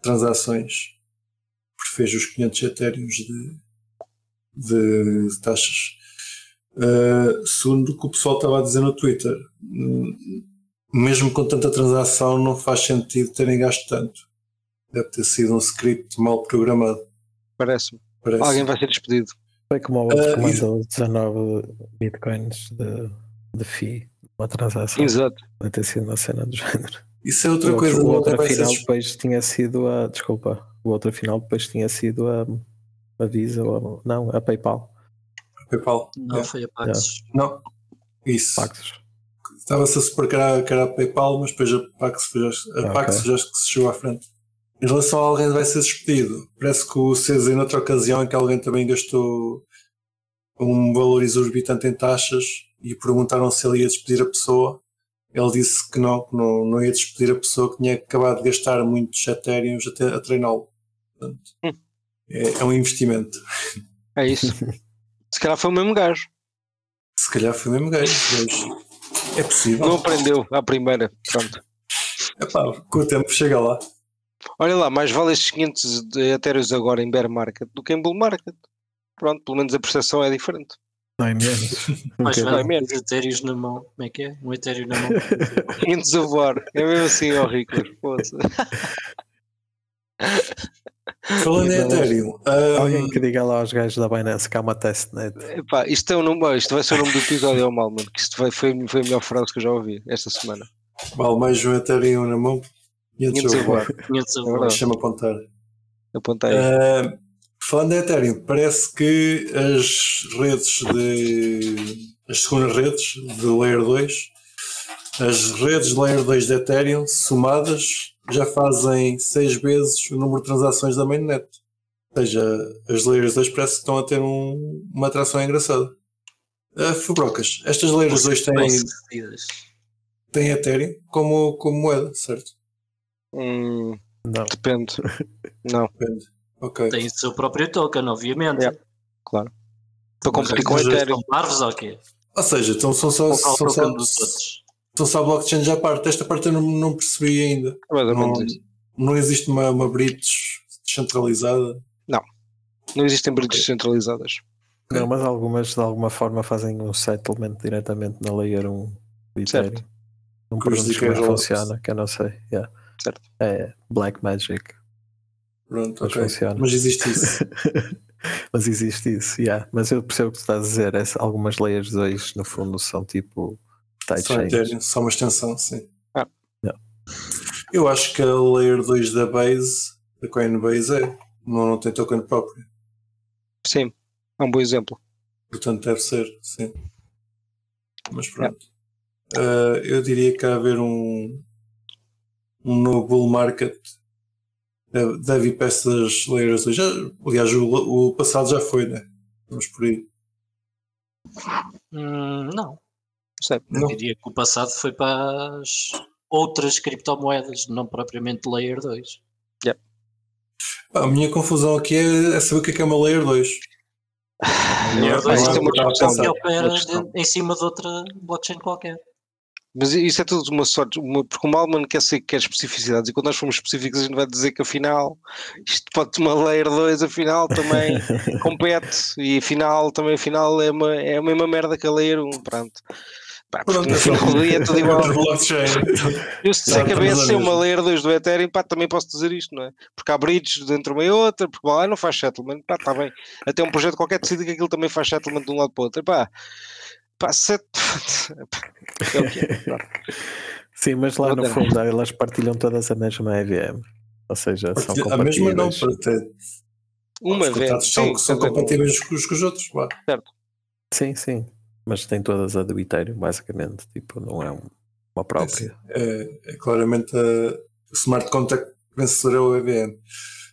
transações. Fez os 500 Ethereum de, de taxas. Uh, segundo o que o pessoal estava a dizer no Twitter, mesmo com tanta transação, não faz sentido terem gasto tanto. Deve ter sido um script mal programado. Parece-me. Parece. Alguém vai ser despedido. Foi como o outro Ah, que mandou 19 bitcoins de, de FII, uma transação. Exato. Deve ter sido uma cena do género. Isso é outra o coisa. outro, o outro vai ser depois tinha sido a. Desculpa, o outro afinal depois tinha sido a, a Visa ou a- não, a PayPal. PayPal. Não Yeah. foi a Paxos. Não. Isso. Paxos. Estava-se a supor que era, que era a PayPal, mas depois a Pax, foi já- a Ok. Pax já que se chegou à frente. Em relação a alguém que vai ser despedido, parece que o CZ, noutra ocasião, em que alguém também gastou um valor exorbitante em taxas e perguntaram se ele ia despedir a pessoa, ele disse que não, que não, não ia despedir a pessoa que tinha acabado de gastar muitos Ethereums a, a treiná-lo. Portanto, Hum. é, é um investimento. É isso. Se calhar foi o mesmo gajo. Se calhar foi mesmo gajo, mas é possível. Não aprendeu à primeira. Pronto. Epá, com o tempo chega lá. Olha lá, mais vale estes 500 de Ethereums agora em bear market do que em bull market. Pronto, pelo menos a percepção é diferente. Não é menos. Vai vai menos. Ethereum na mão. Como é que é? Um Ethereum na mão. 500 a voar. É mesmo assim, ó Rico. Falando em Ethereum, Alguém que diga lá aos gajos da Binance que há uma testnet. Epá, isto, é o nome, isto vai ser o nome do episódio ao mal, mano. Que isto vai, foi, foi a melhor frase que eu já ouvi esta semana. vale mais um Ethereum na mão. 500 500 a a voar. 500 a É voar. verdade. Deixa-me apontar. Aponta aí. Ah, falando em Ethereum, parece que as redes de. as segundas redes de Layer 2, as redes de Layer 2 de Ethereum somadas já fazem 6 vezes o número de transações da mainnet. Ou seja, as Layers 2 parece que estão a ter um- uma atração engraçada. Uh, Fubrocas, estas Layers 2 têm, têm Ethereum como, como moeda, certo? Hum, Não. depende. Não, Depende. Ok. Tem o seu próprio token, obviamente. Yeah. claro. Para competir com o Mas, Ethereum. São parvos ou quê? Ou seja, então são só, Ou são só, token dos outros? São só blockchains à parte. Esta parte eu não, não percebi ainda. É Não, não existe uma, uma bridge descentralizada. Não existem bridges centralizadas. Não, mas algumas de alguma forma fazem um settlement diretamente na layer 1 do Certo. Ethereum. Não perguntes como é que funciona, que eu não sei. Yeah. Certo. É Black Magic, Pronto, mas ok. funciona. Mas existe isso. mas existe isso, yeah. mas eu percebo o que tu estás a dizer. Essa- algumas layers 2 no fundo são tipo tight só. Ethereum, só uma extensão, sim. Ah. Yeah. Eu acho que a layer 2 da Base, da Coinbase, é. Não, não tem token próprio. Sim, é um bom exemplo. Portanto, deve ser, sim. Mas pronto. Uh, eu diria que há a haver um, um novo bull market. Deve, deve ir peças layers 2. Já, aliás, o, o passado já foi, né? Vamos por aí. Hum, não. Eu não. diria que o passado foi para as outras criptomoedas, não propriamente Layer 2. Yep. A minha confusão aqui é, é saber o que é, que é uma Layer 2. Layer 2 é uma discussão que opera em cima de outra blockchain qualquer. Mas isso é tudo uma sorte, uma, porque o Malman quer ser quer especificidades, e quando nós formos específicos, a gente vai dizer que afinal isto pode ter uma layer 2, afinal também compete, e afinal também afinal é, uma, é a mesma merda que a layer 1, pronto. Pá, Pronto, no final do dia é tudo igual. Eu se disser que a BSC é uma layer 2 do Ethereum, pá, também posso dizer isto, não é? Porque há bridges dentro uma e outra, porque lá não faz settlement, pá, está bem. Até um projeto qualquer decide que aquilo também faz settlement de um lado para o outro, pá. Pá, set... é o que é. Sim, mas lá no fundo elas partilham todas a mesma EVM. Ou seja, são compatíveis. A mesma não, para ter. Uma vez. São, são compatíveis com os, com os outros, claro. Certo. Sim, sim. Mas tem todas a do Ethereum, basicamente. Tipo, não é uma própria. É, é, claramente a smart contract vencedora é o EVM.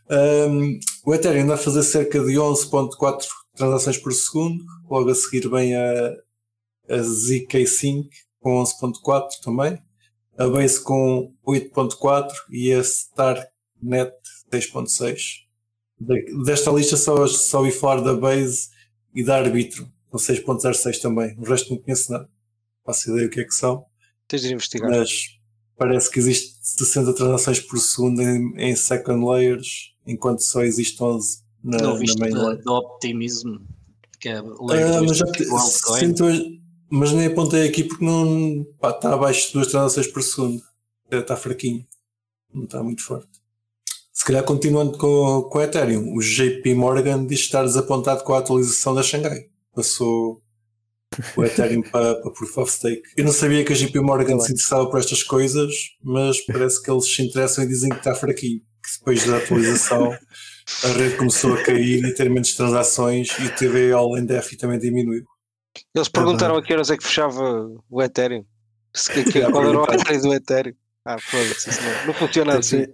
Um, o Ethereum anda a fazer cerca de 11.4 transações por segundo, logo a seguir vem a, a ZK Sync com 11.4 também, a Base com 8.4 e a StarNet 6.6. Desta lista só, só ouvi falar da Base e da Arbitrum, com 6.06 também. O resto não conheço nada. Faço ideia o que é que são. Tens de investigar. Mas parece que existe 60 transações por segundo em, em second layers, enquanto só existe 11 na, não viste na main da, layer. Optimism, que é ah, mas, já sinto, mas nem apontei aqui porque não pá, está abaixo de duas transações por segundo. Está fraquinho. Não está muito forte. Se calhar continuando com, com o Ethereum, o JP Morgan diz estar desapontado com a atualização da Xangai passou o Ethereum para, para Proof of Stake. Eu não sabia que a JP Morgan se interessava por estas coisas, mas parece que eles se interessam e dizem que está fraquinho. Que depois da atualização a rede começou a cair e ter menos transações e o TVL em DeFi também diminuiu. Eles perguntaram a que horas é que fechava o Ethereum. Se, que, que, qual era o horário do Ethereum? Ah, foda-se, não, não funciona assim.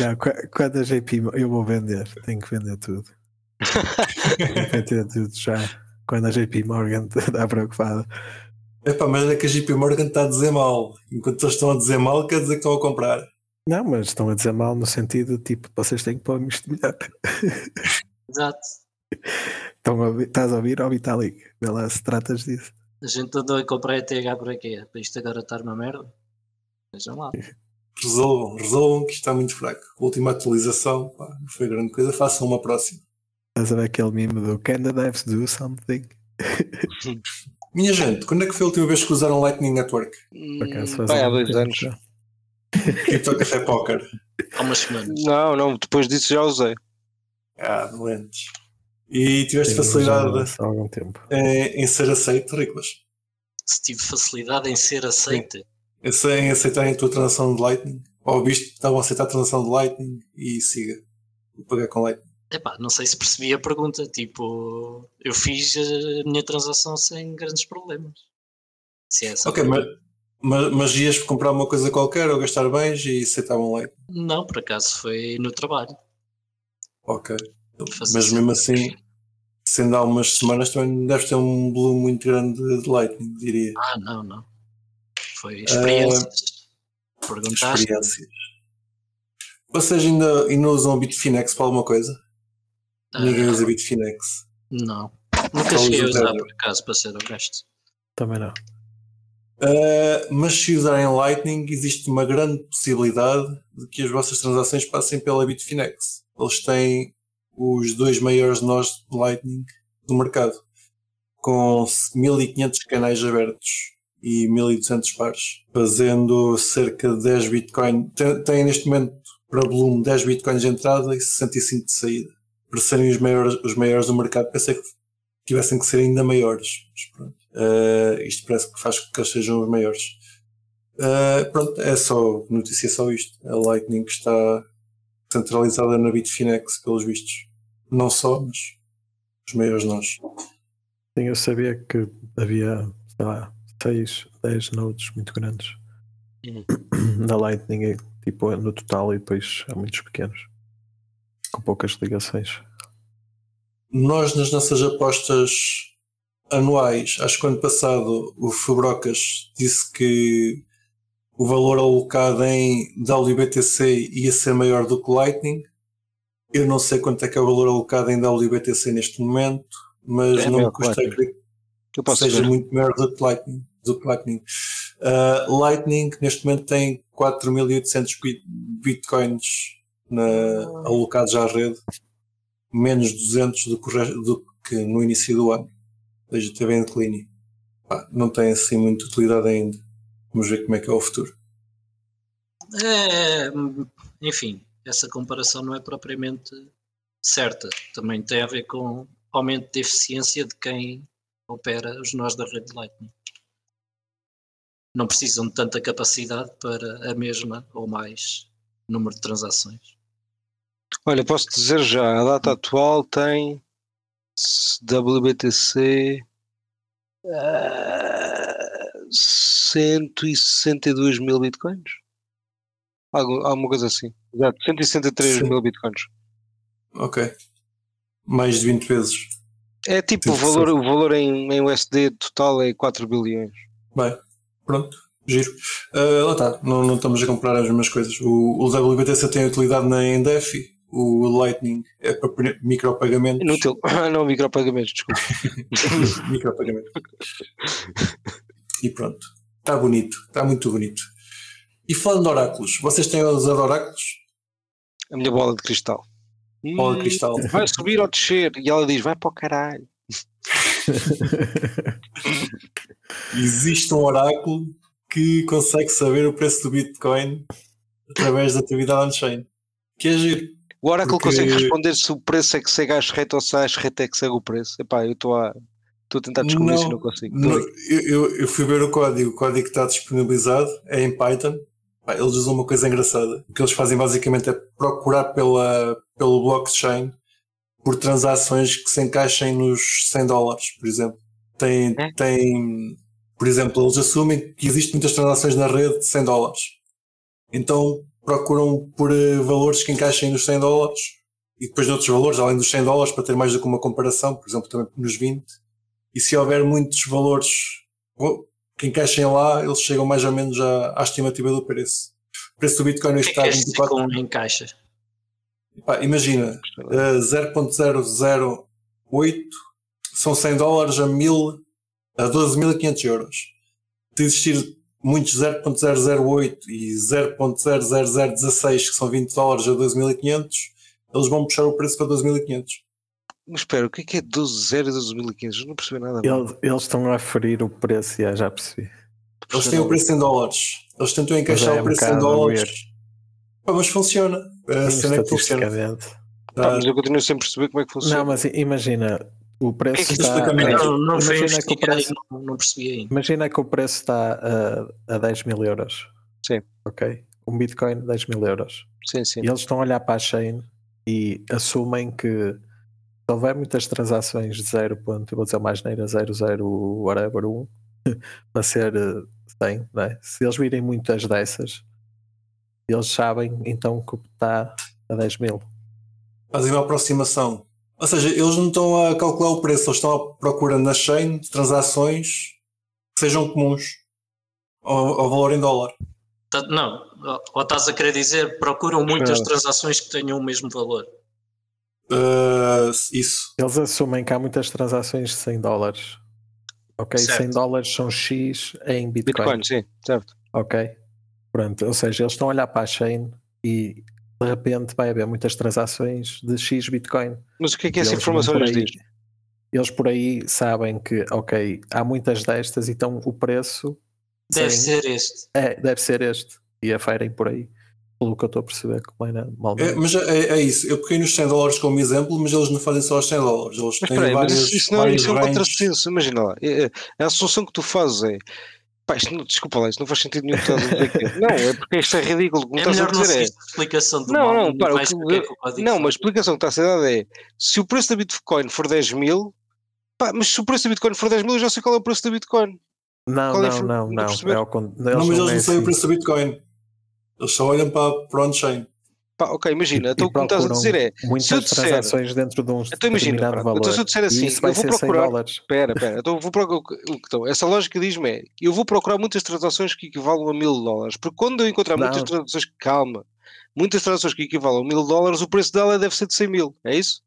Não, quando a JP eu vou vender, tenho que vender tudo. tenho que vender tudo já quando a JP Morgan está preocupada. Epá, mas é que a JP Morgan está a dizer mal. Enquanto eles estão a dizer mal, quer dizer que estão a comprar. Não, mas estão a dizer mal no sentido tipo, vocês têm que pôr isto melhor. Exato. Estão a estás a ouvir ao Vitalik? Vê lá se tratas disso. A gente andou a comprar ETH por aqui, para isto agora estar uma merda. Vejam lá. Resolvam, resolvam que está muito fraco. A última atualização pá, não foi grande coisa, façam uma próxima. Estás a ver aquele meme do Can the devs do something? Minha gente, quando é que foi a última vez que usaram Lightning Network? Hum, vai há dois anos. Cripto Café Poker. Há umas semanas. Não, não, depois disso já usei. Ah, doentes. E tiveste Sim, facilidade há algum tempo. Em, em ser aceito, Riclas? Se tive facilidade em ser aceito. Em aceitarem a tua transação de Lightning? Ou visto que estavam a aceitar a transação de Lightning e siga. Vou pagar com Lightning. Epá, não sei se percebi a pergunta. Tipo, eu fiz a minha transação sem grandes problemas. Se é essa ok, mas, mas, mas ias comprar uma coisa qualquer ou gastar bens e aceitavam lá? Não, por acaso foi no trabalho. Ok. Mas mesmo assim, sendo há umas semanas, também deves ter um volume muito grande de Lightning, diria. Ah, não, não. Foi experiências. Uh, Perguntaste. Experiências. Vocês ainda, ainda usam o Bitfinex para alguma coisa? Ninguém usa Bitfinex. Não. Nunca cheguei a usar por acaso, para ser honesto. Também não. Uh, mas se usarem Lightning, existe uma grande possibilidade de que as vossas transações passem pela Bitfinex. Eles têm os dois maiores nós de Lightning do mercado, com 1500 canais abertos e 1200 pares, fazendo cerca de 10 Bitcoin. Tem, tem neste momento para volume 10 Bitcoins de entrada e 65 de saída por serem os maiores, os maiores do mercado, pensei que tivessem que ser ainda maiores. Uh, isto parece que faz com que eles sejam os maiores. Uh, pronto, é só notícia, é só isto. A Lightning está centralizada na Bitfinex, pelos vistos. Não só, mas os maiores nós. Sim, eu sabia que havia, sei lá, 6, 10 nodes muito grandes Uhum. na Lightning, tipo no total, e depois há muitos pequenos com poucas ligações. Nós, nas nossas apostas anuais, acho que ano passado o Fubrocas disse que o valor alocado em WBTC ia ser maior do que Lightning. Eu não sei quanto é que é o valor alocado em WBTC neste momento, mas É não me custa a Lightning. crer Eu que seja ver. muito maior do que Lightning. Do que Lightning. Uh, Lightning neste momento tem 4.800 bit- bitcoins na, alocados à rede, menos 200 do que, do que no início do ano. Ou seja, teve em declínio. Não tem assim muita utilidade ainda. Vamos ver como é que é o futuro. É, enfim, essa comparação não é propriamente certa. Também tem a ver com aumento de eficiência de quem opera os nós da rede Lightning. Não precisam de tanta capacidade para a mesma ou mais número de transações. Olha, posso dizer já, a data atual tem WBTC ah, 162 mil bitcoins? Algo, alguma coisa assim. Exato, 163 Sim. mil bitcoins. Ok. Mais de 20 vezes. É tipo o Sim, valor, o valor em, em USD total é 4 bilhões. Bem, pronto. Giro. Uh, lá está. Não, não estamos a comprar as mesmas coisas. O, o WBTC tem utilidade na Endefi. O Lightning é para micropagamentos. Inútil. Ah, não, micropagamentos, desculpa. Micropagamento. e pronto. Está bonito. Está muito bonito. E falando de oráculos, vocês têm usado oráculos? A minha bola de cristal. Bola de Hum, cristal. Vai subir ou descer? E ela diz: vai para o caralho. Existe um oráculo que consegue saber o preço do Bitcoin através da atividade on-chain. Que é giro. O Oracle Porque- consegue responder se o preço é que segue às rete ou se às rete é que segue o preço. Epá, eu estou a, estou a tentar descobrir isso e não consigo. Não, a eu, eu- fui ver o código. O código que está disponibilizado é em Python. Eles usam uma coisa engraçada. O que eles fazem basicamente é procurar pela, pelo blockchain por transações que se encaixem nos 100 dólares, por exemplo. Tem, É? tem, por exemplo, eles assumem que existem muitas transações na rede de 100 dólares. Então procuram por eh, valores que encaixem nos 100 dólares e depois noutros valores, além dos 100 dólares, para ter mais do que uma comparação, por exemplo, também nos 20. E se houver muitos valores que encaixem lá, eles chegam mais ou menos à, à estimativa do preço. O preço do Bitcoin que é está este 24. ciclo encaixa? Pá, imagina, eh, 0.008 são 100 dólares a 1000 a 12.500 euros. Se existir muitos 0.008 e 0.00016 que são 20 dólares a 12.500, eles vão puxar o preço para 12.500. Mas espera, o que é que é 12.0 e 12.500? Eu não percebi nada. Eles, eles estão a ferir o preço, já, já percebi. Eles têm o preço em dólares. Eles tentam encaixar é o um preço em bocado dólares. Pá, mas funciona. A cena é que funciona. Pá, mas eu continuo sem perceber como é que funciona. Não, mas imagina, o preço que é que está. Não, não imagina, que o preço, não, não percebi ainda. imagina que o preço está a, a 10 mil euros. Sim. Ok? Um Bitcoin, 10 mil euros. Sim, sim. E eles estão a olhar para a chain e assumem que se houver muitas transações de 0. ponto, eu vou dizer mais neira, 00 whatever 1 para ser eh, 100, não é? se eles virem muitas dessas, eles sabem então que está a 10 mil. Fazem uma aproximação. Ou seja, eles não estão a calcular o preço, eles estão à procura na chain de transações que sejam comuns ao, ao valor em dólar. Tá- Não, ou estás a querer dizer procuram muitas Espera. transações que tenham o mesmo valor. Uh, isso. Eles assumem que há muitas transações de 100 dólares. Ok? Certo. 100 dólares são X em Bitcoin. Bitcoin, sim, certo. Ok? Pronto, ou seja, eles estão a olhar para a chain e de repente vai haver muitas transações de X Bitcoin. Mas o que é que essa informação lhes diz? Eles por aí sabem que, ok, há muitas destas, então o preço Deve sim, ser este. é, deve ser este. E aferem por aí, pelo que eu estou a perceber, como é na mal É, mas é, é isso. Eu peguei nos 100 dólares como exemplo, mas eles não fazem só os 100 dólares. Eles Mas têm espera aí, mas vários, isso, isso não, vários isso é um contrassenso. Imagina lá, é- é- a solução que tu fazes é. Pá, isto não, desculpa lá, isto não faz sentido nenhum. que estás a dizer aqui. Não, é porque isto é ridículo. É estás a melhor não é. seguir a explicação do Não, mal, não, para, o que- é que código Não, mas a explicação que está a ser dada é: se o preço da Bitcoin for 10 mil, Pá, mas se o preço da Bitcoin for 10 mil, eu já sei qual é o preço da Bitcoin. Não, Qual é não, infor- não, não não. perceber? É ao con- Não, mas eles é não sabem o preço da Bitcoin. Eles só olham para, para on-chain. Pá, ok, imagina. Então o que me estás a dizer é. Muitas se eu disser- transações dentro de um Então imagina, determinado pronto, valor. então se eu disser assim, e vai eu vou ser 100 procurar-. Espera, espera. Então eu vou procurar. então, essa lógica diz-me é: eu vou procurar muitas transações que equivalam a mil dólares. Porque quando eu encontrar muitas Não. transações. Calma. Muitas transações que equivalam a mil dólares, o preço dela deve ser de 100 mil. É isso?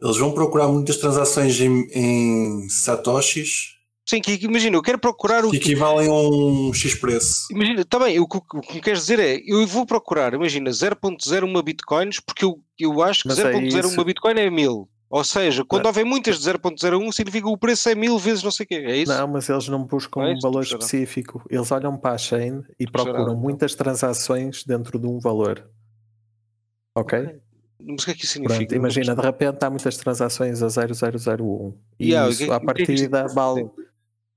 Eles vão procurar muitas transações em, em satoshis Sim, que, que imagina, eu quero procurar o que equivalem a um X preço. Imagina, está bem, o que, o que me queres dizer é, eu vou procurar, imagina, 0.01 bitcoins, porque eu, eu acho que Mas é 0.01 isso. bitcoin é mil. Ou seja, quando Não. houver muitas de 0.01, significa que o preço é mil vezes não sei o quê. É isso? Não, mas eles não buscam Não é um valor específico. Eles olham para a chain e procuram muitas transações dentro de um valor. Ok? Ok. Mas o que é que isso significa? Pronto, imagina, de repente há muitas transações a 0001 e Yeah, isso à é isso partida vale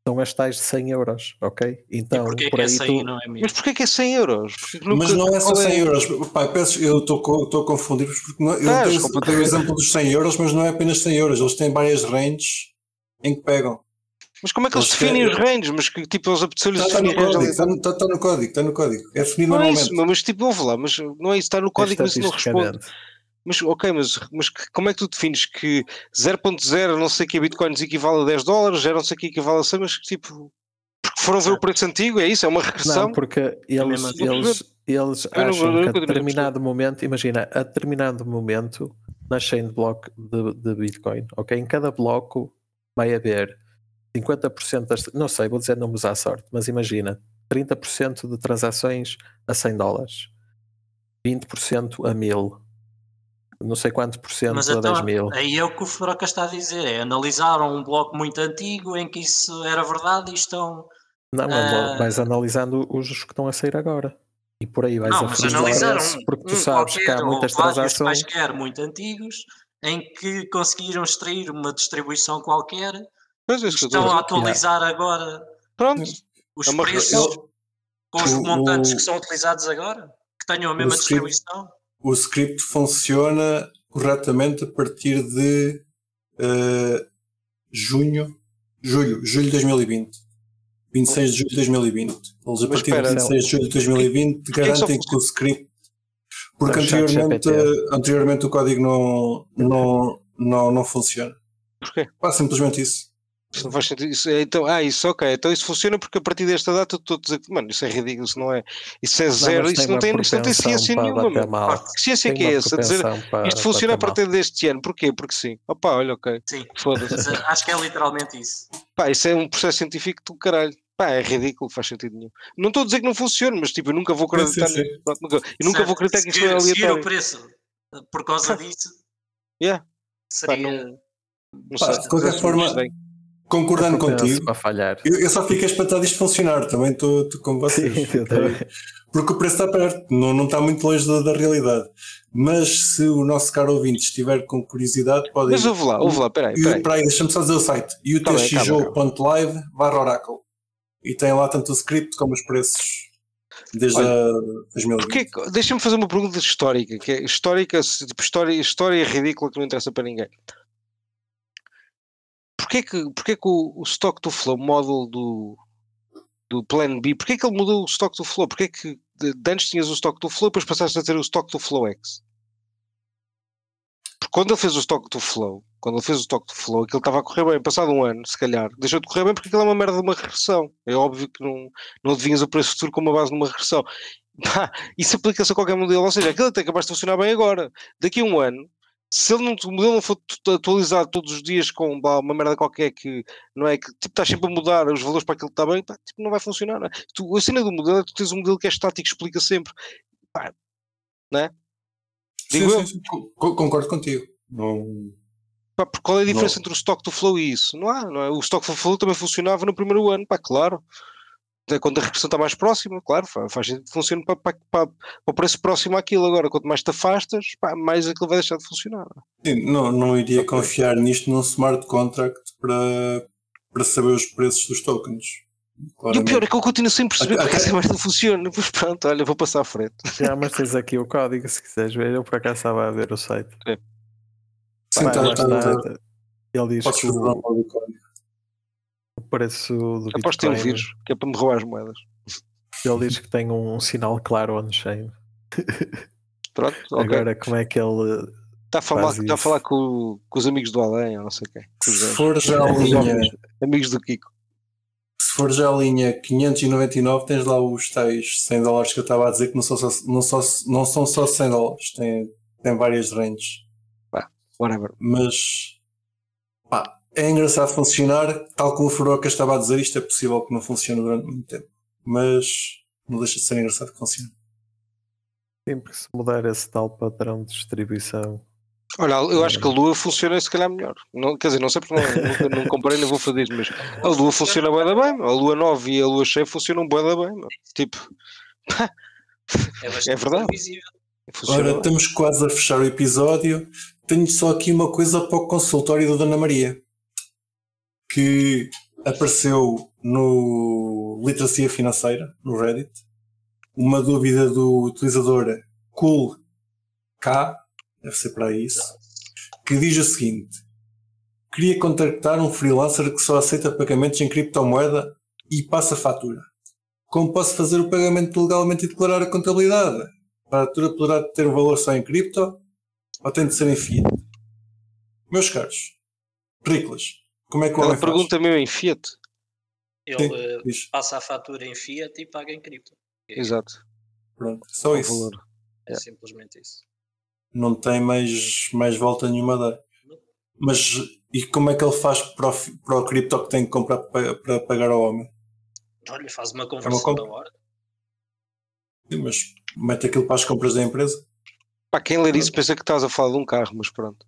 são as tais de 100 euros, ok? E Então, porquê por que é aí 100 tu, e não é mil? Mas porquê que é 100 euros? Nunca- Mas não é só qual 100 euros. Pai, peço, eu estou a confundir-vos porque não, eu Estás tenho, tenho o exemplo dos 100 euros, mas não é apenas 100 euros. Eles têm várias ranges em que pegam. Mas como é que eles Eles definem os ranges? Mas que tipo, eles apeteceu-lhes Está, está está, está- está no código, está no código. É definido Não é normalmente. isso, mas tipo, ouve lá, mas não é isso, está no código, mas isso não responde. Mas ok, mas, mas como é que tu defines que 0.0 não sei que bitcoins equivale a 10 dólares, 0 não sei que equivale a 100, mas que tipo. Porque foram ver o preço antigo, é isso? É uma regressão? Não, porque eles, assim. eles, eles acham não que a a determinado momento, imagina, a determinado momento na chain de bloco de, de Bitcoin, ok? Em cada bloco vai haver 50% das, não sei, vou dizer números à sorte, mas imagina, 30% de transações a 100 dólares, 20% a 1000, não sei quanto por cento Mas a então, 10 mil. aí é o que o Furoca está a dizer, é analisaram um bloco muito antigo em que isso era verdade e estão... Não, mas ah, vais analisando os que estão a sair agora. E por aí vais Não, a analisaram um, porque tu um sabes que há muitas vários transações. quaisquer muito antigos em que conseguiram extrair uma distribuição qualquer Pois é, e eu estão a atualizar agora Pronto, os É preços regressão. com os montantes o- que são utilizados agora, que tenham a mesma distribuição. O script funciona corretamente a partir de eh, junho, julho, julho de 2020. 26 de julho de 2020. Eles a Mas partir espera, de 26 de julho de 2020 porquê que só garantem que o script. Porque É anteriormente, anteriormente o código não, não, não, não funciona. porquê? Pá, simplesmente isso. Isso não faz sentido. Isso é, então, ah, isso ok. Então isso funciona porque a partir desta data eu estou a dizer que, mano, isso é ridículo, isso não é. Isso é zero, mas isso tem não tem, isso não tem ciência nenhuma, mano. mal. Que ciência Tem que é essa? Dizer para isto funciona a mal. partir deste ano. Porquê? Porque sim. Opa, olha, ok. Sim, Foda-se. eh, acho que é literalmente isso. Pá, isso é um processo científico do caralho. Pá, é ridículo, faz sentido nenhum. Não estou a dizer que não funcione, mas tipo, eu nunca vou acreditar. sim, sim. nunca- eu nunca Certo, vou acreditar que isto seguir- é seguir o aleatório. preço eh, por causa disso Yeah. seria. não- Não Pá, sei. de qualquer Não forma, sei. Concordando contigo, para falhar. eu, eu só fico espantado isto funcionar. Também estou com vocês. Sim, eu também. Porque o preço está perto, não, não está muito longe da, da realidade. Mas se o nosso caro ouvinte estiver com curiosidade, pode Mas ouve lá, ouve lá, peraí, E- peraí. Peraí, deixa-me só dizer o site. Tá utxjo.live barra Oracle. E tem lá tanto o script como os preços desde Olha, a 2020. Porquê que- Deixa-me fazer uma pergunta histórica, que é histórica, tipo, história, história ridícula que não interessa para ninguém. Porquê que, porquê que o, o stock to flow model do, do Plan B, porquê que ele mudou o stock to flow? Porquê que de, de antes tinhas o stock to flow e depois passaste a ter o stock to flow X? Porque quando ele fez o stock to flow, quando ele fez o stock to flow, aquilo estava a correr bem, passado um ano, se calhar, deixou de correr bem porque aquilo é uma merda de uma regressão. É óbvio que não, não adivinhas o preço futuro com uma base numa regressão. Isso aplica-se a qualquer modelo, ou seja, aquilo é capaz de funcionar bem agora. Daqui a um ano, se ele não, o modelo não for tu- atualizado todos os dias com uma merda qualquer que não é que tipo, estás sempre a mudar os valores para aquilo que está bem, pá, tipo, não vai funcionar. não é? Tu, a cena do modelo é que tu tens um modelo que é estático, explica sempre. Pá, não é? Sim, Digo eu. sim, sim. Co- Concordo contigo. Não... Pá, porque qual é a diferença Não. entre o stock to flow e isso? Não há, não é? O stock to flow também funcionava no primeiro ano, pá, claro. Até Quando a regressão está mais próxima, claro, fa- faz sentido que funcione para, para, para, para o preço próximo àquilo. Agora, quanto mais te afastas, pá, mais aquilo vai deixar de funcionar. não é? Sim, não, não iria confiar nisto num smart contract para, para saber os preços dos tokens. E o Claramente. pior é que eu continuo sem perceber Ok, porque essa merda funciona. Pois pronto, olha, vou passar à frente. Já, mas tens aqui o código se quiseres ver. Eu por acaso estava a ver o site. Sim, Pá, tá- tá- está. tá- Ele diz Podes que o, preço do Aposto um Bitcoin, vírus, que é para me roubar as moedas. ele diz que tem um sinal claro on-chain. Pronto. Agora, como é que ele. Está a falar, está a falar com, com os amigos do além, ou não sei quem. Se for já a linha, amigos do Kiko. se for já a linha 599, tens lá os tais 100 dólares que eu estava a dizer que não são só, não só, não são só 100 dólares, tem, tem várias ranges. Whatever. Mas pá, é engraçado funcionar, tal como o Furoca estava a dizer, isto é possível que não funcione durante muito tempo. Mas não deixa de ser engraçado que funcione. Sim, porque se mudar esse tal padrão de distribuição. Olha, eu acho que a Lua funciona se calhar melhor. Não, quer dizer, não sei porque não, nunca- não comprei, nem vou fazer isso, mas a Lua funciona bem da bem. A Lua nova e a Lua cheia funcionam bem da bem. Tipo, É, É verdade. funciona Ora, estamos quase a fechar o episódio. Tenho só aqui uma coisa para o consultório da Dona Maria, que apareceu no Literacia Financeira, no Reddit, uma dúvida do utilizador Cool K, deve ser para isso, que diz o seguinte: queria contactar um freelancer que só aceita pagamentos em criptomoeda e passa fatura. Como posso fazer o pagamento legalmente e declarar a contabilidade? A fatura poderá ter o valor só em cripto ou tem de ser em fiat? Meus caros, Riclas, como é que o Ela homem faz? pergunta mesmo em Fiat. Ele Sim. eh, passa a fatura em fiat e paga em cripto. É, Exato. pronto, só O isso. valor. é Yeah. simplesmente isso. Não tem mais, mais volta nenhuma a dar. Mas e como é que ele faz para o, para o cripto que tem que comprar para, para pagar ao homem? Olha, faz uma É uma conversão compra. da hora. Sim, Mas mete aquilo para as compras da empresa? Pá, quem ler isso pensa que estás a falar de um carro, mas pronto.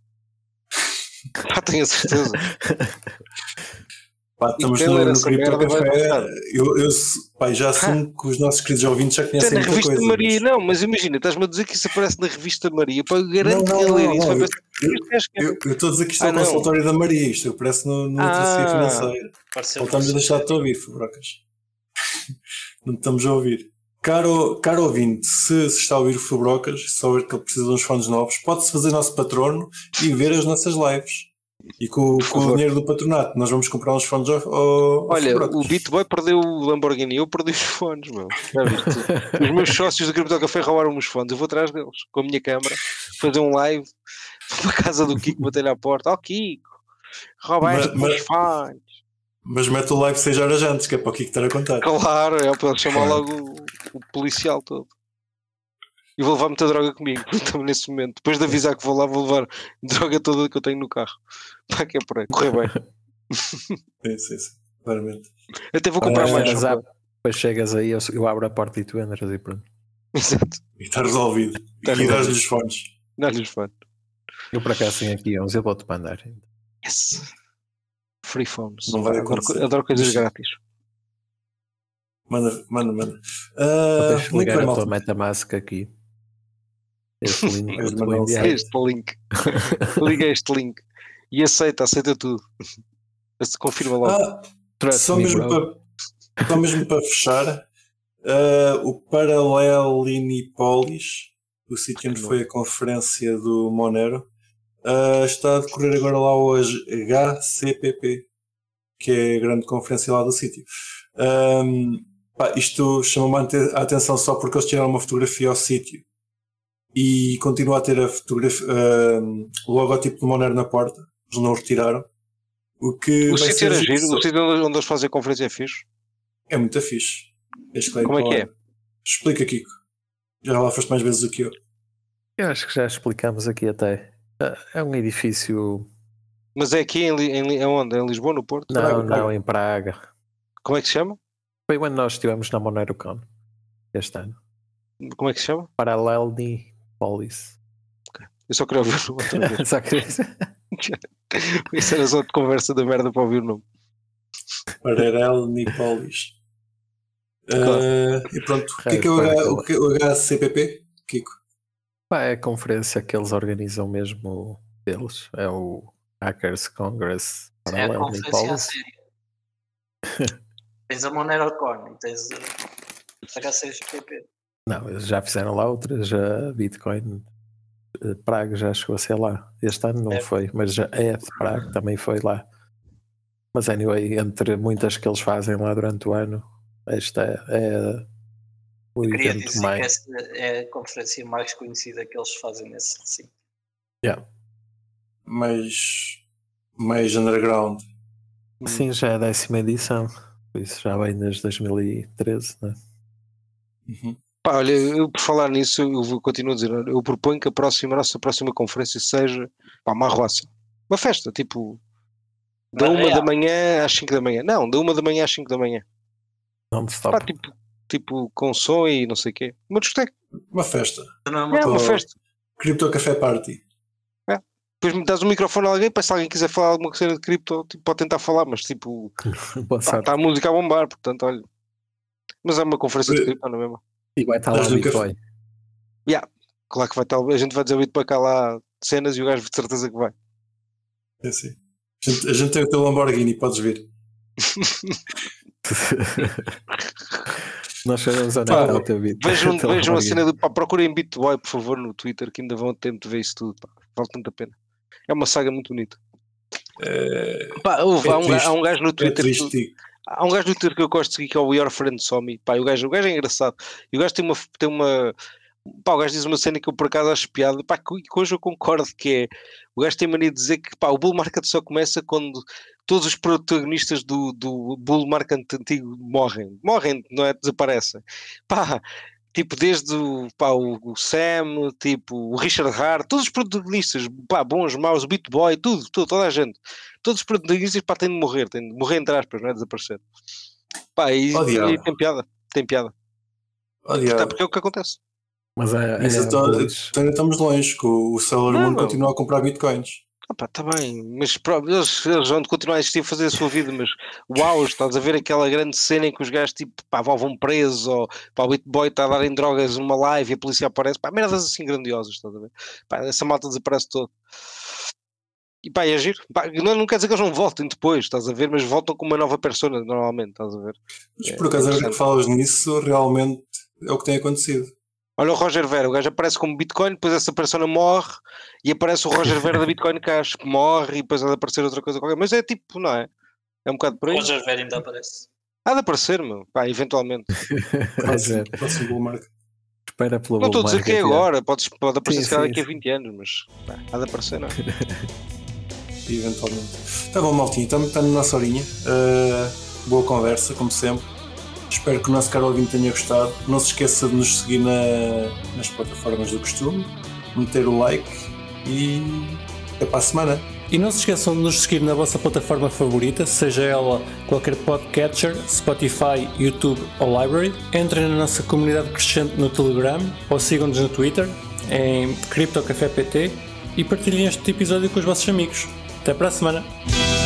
Tenho a certeza. Pá, estamos no, ler no Cripto Café. Eu, eu, pá, já assumo que os nossos queridos ouvintes já conhecem na muita revista coisa. Maria, mas- não, mas imagina, estás-me a dizer que isso aparece na revista Maria. Pá, eu garanto Não, que não, ler não, isso não, que quer- Eu eu estou a dizer que isto é Ah, o não. consultório da Maria, isto aparece no, no Literacia Ah. Financeira. Voltamos a deixar de te ouvir, Fubrocas. Não te estamos a ouvir. Caro, caro ouvinte, se, se está a ouvir o Fubrocas, se souber que ele precisa de uns fones novos, pode-se fazer nosso patrono e ver as nossas lives. E com, com o dinheiro do patronato, nós vamos comprar uns fones ao, ao, Olha, Fubrocas. o Bitboy perdeu o Lamborghini, eu perdi os fones, meu. Os meus sócios do Cripto Café roubaram os fones, eu vou atrás deles, com a minha câmera, fazer um live para a casa do Kiko, bater-lhe à porta. Ó Kiko, roubaste os fones. Mas mete o live 6 horas antes, que é para o Kiko estar a contar. Claro, é para chamar logo o, o policial todo. E vou levar muita droga comigo, estamos nesse momento. Depois de avisar que vou lá, vou levar droga toda que eu tenho no carro. Para que é por aí, correr bem. Sim, sim, sim. Claramente. Até vou comprar Ah, mais. para- depois chegas aí, eu, eu abro a porta e tu entras e pronto. Exato, E está resolvido. Está e dás-lhe os fones. dá-lhe os fones. Eu por acaso tenho aqui uns, eu vou-te mandar. Yes. Free phones. Não vai adoro, acontecer. adoro coisas grátis. Manda, manda, manda. Muito ligar a tua MetaMask aqui. Este link. Este link. Liga este link. E aceita, aceita tudo. Se confirma logo. Ah, Trust só, me, mesmo bro. para, só mesmo para fechar, ah, o Paralelinipolis, o sítio onde foi a conferência do Monero, ah, está a decorrer agora lá o HCPP, que é a grande conferência lá do sítio. Ahm, pá, isto chamou-me a ate- a atenção só porque eles tiraram uma fotografia ao sítio e continua a ter a fotografia, o logotipo do Monero na porta. Eles não o retiraram. O que o vai sítio ser era giro o sítio onde eles fazem a conferência é fixe. é muito fixe. Como é que é? Explica, Kiko. Já lá foste mais vezes do que eu. Eu acho que já explicamos aqui até. É- É um edifício. Mas é aqui em, em, Li- é onde? Em Lisboa, no Porto? Não, Praga, não, Praga. em Praga. Como é que se chama? Foi quando nós estivemos na MoneroCon este ano. Como é que se chama? Paralelnipolis. Eu só queria ouvir o nome. Só queria. Isso era só de conversa da merda para ouvir o nome. Paralel Nipolis. Claro. Eh, e pronto. O que é, que é o, H, o, que é o HCPP? Kiko. Pá, é a conferência que eles organizam mesmo deles. É o Hackers Congress É a conferência a tens a MoneroCon e tens a HCXPP. Não, eles já fizeram lá outras, a Bitcoin eh, Prague já chegou a ser lá. Este ano não É. foi, mas já é de Prague também foi lá. Mas anyway, entre muitas que eles fazem lá durante o ano, esta é, é o Queria evento dizer que mais. essa é a conferência mais conhecida que eles fazem nesse recinto. Yeah. mais, mais underground. Sim, já é a décima edição. Por isso já vem desde 2013, né? Uhum. Pá, olha, eu por falar nisso, eu continuo a dizer, eu proponho que a próxima, a nossa próxima conferência seja pá, uma arruaça. Uma festa, tipo, da Uma uma da manhã às 5 da manhã. Não, da uma da manhã às 5 da manhã. Não me Pá, stop. tipo, tipo, com som e não sei o quê. Uma discoteca, Uma festa. Não é uma é uma festa. Crypto Café Party. Depois me dás o microfone a alguém, para se alguém quiser falar alguma cena de cripto, tipo, pode tentar falar, mas tipo, está a música a bombar, portanto, olha. Mas é uma conferência de cripto, não é mesmo? E vai estar lá o Bitcoin. Claro que vai estar, a gente vai dizer o para cá lá cenas e o gajo de certeza que vai. É assim. A gente, a gente tem o teu Lamborghini, podes vir. Nós é o teu vídeo. Vejam, vejam a cena do. Pá, procurem Bitboy, por favor, no Twitter, que ainda vão ter tempo de ver isso tudo. Pá. Vale tanto a pena. É uma saga muito bonita. É, Pá, houve, É há, um, triste. há um gajo no é Twitter. que- triste. há um gajo no Twitter que eu gosto de seguir que é o Your Friend Somi. Pá, o, gajo, o gajo é engraçado. E o gajo tem uma. Tem uma pá, o gajo diz uma cena que eu por acaso acho piada. Pá, que, hoje eu concordo que é. O gajo tem mania de dizer que pá, o bull market só começa quando todos os protagonistas do, do bull market antigo morrem. Morrem, não é? Desaparecem. Pá, tipo, desde o, pá, o, Sam, tipo, o Richard Hart, todos os protagonistas, pá, bons, maus, o Beat Boy, tudo, tudo, toda a gente. Todos os protagonistas, pá, têm de morrer, têm de morrer entre aspas, não é? Desaparecer. Pá, e, Oh, e tem piada, tem piada. Até porque é o que acontece. Mas é, é então, então estamos longe, que o Sailor Não, Moon continua a comprar bitcoins. Ah, pá, tá bem, mas pró- eles, eles vão continuar a existir a fazer a sua vida, mas uau, estás a ver aquela grande cena em que os gajos tipo, pá, vão presos, ou pá, o Beat Boy está a dar em drogas numa live e a polícia aparece, pá, merdas assim grandiosas, estás a ver? Pá, essa malta desaparece todo. E pá, é giro. Pá, não, não quer dizer que eles não voltem depois, estás a ver? Mas voltam com uma nova persona, normalmente, estás a ver? Mas É, por acaso, agora que interessante. falas nisso, realmente é o que tem acontecido. Olha o Roger Vera, o gajo aparece como Bitcoin, depois essa persona morre e aparece o Roger Vera da Bitcoin Cash, que morre e depois há de aparecer outra coisa qualquer. Mas é tipo, não é? É um bocado por aí. Roger Ver ainda aparece. Há de aparecer, meu. Pá, eventualmente. Próximo, próximo bull market. Espera pelo Não estou a bull dizer que é agora, pode, pode aparecer Sim, se calhar sim, daqui a sim. 20 anos, mas pá, há de aparecer, não é? eventualmente. Tá bom, Maltinho, estamos está na nossa horinha. Uh, boa conversa, como sempre. Espero que o nosso caro ouvinte tenha gostado. Não se esqueça de nos seguir na- nas plataformas do costume, meter o like e até para a semana. E não se esqueçam de nos seguir na vossa plataforma favorita, seja ela qualquer podcatcher, Spotify, YouTube ou Library. Entrem na nossa comunidade crescente no Telegram ou sigam-nos no Twitter em CryptoCafépt e partilhem este episódio com os vossos amigos. Até para a semana!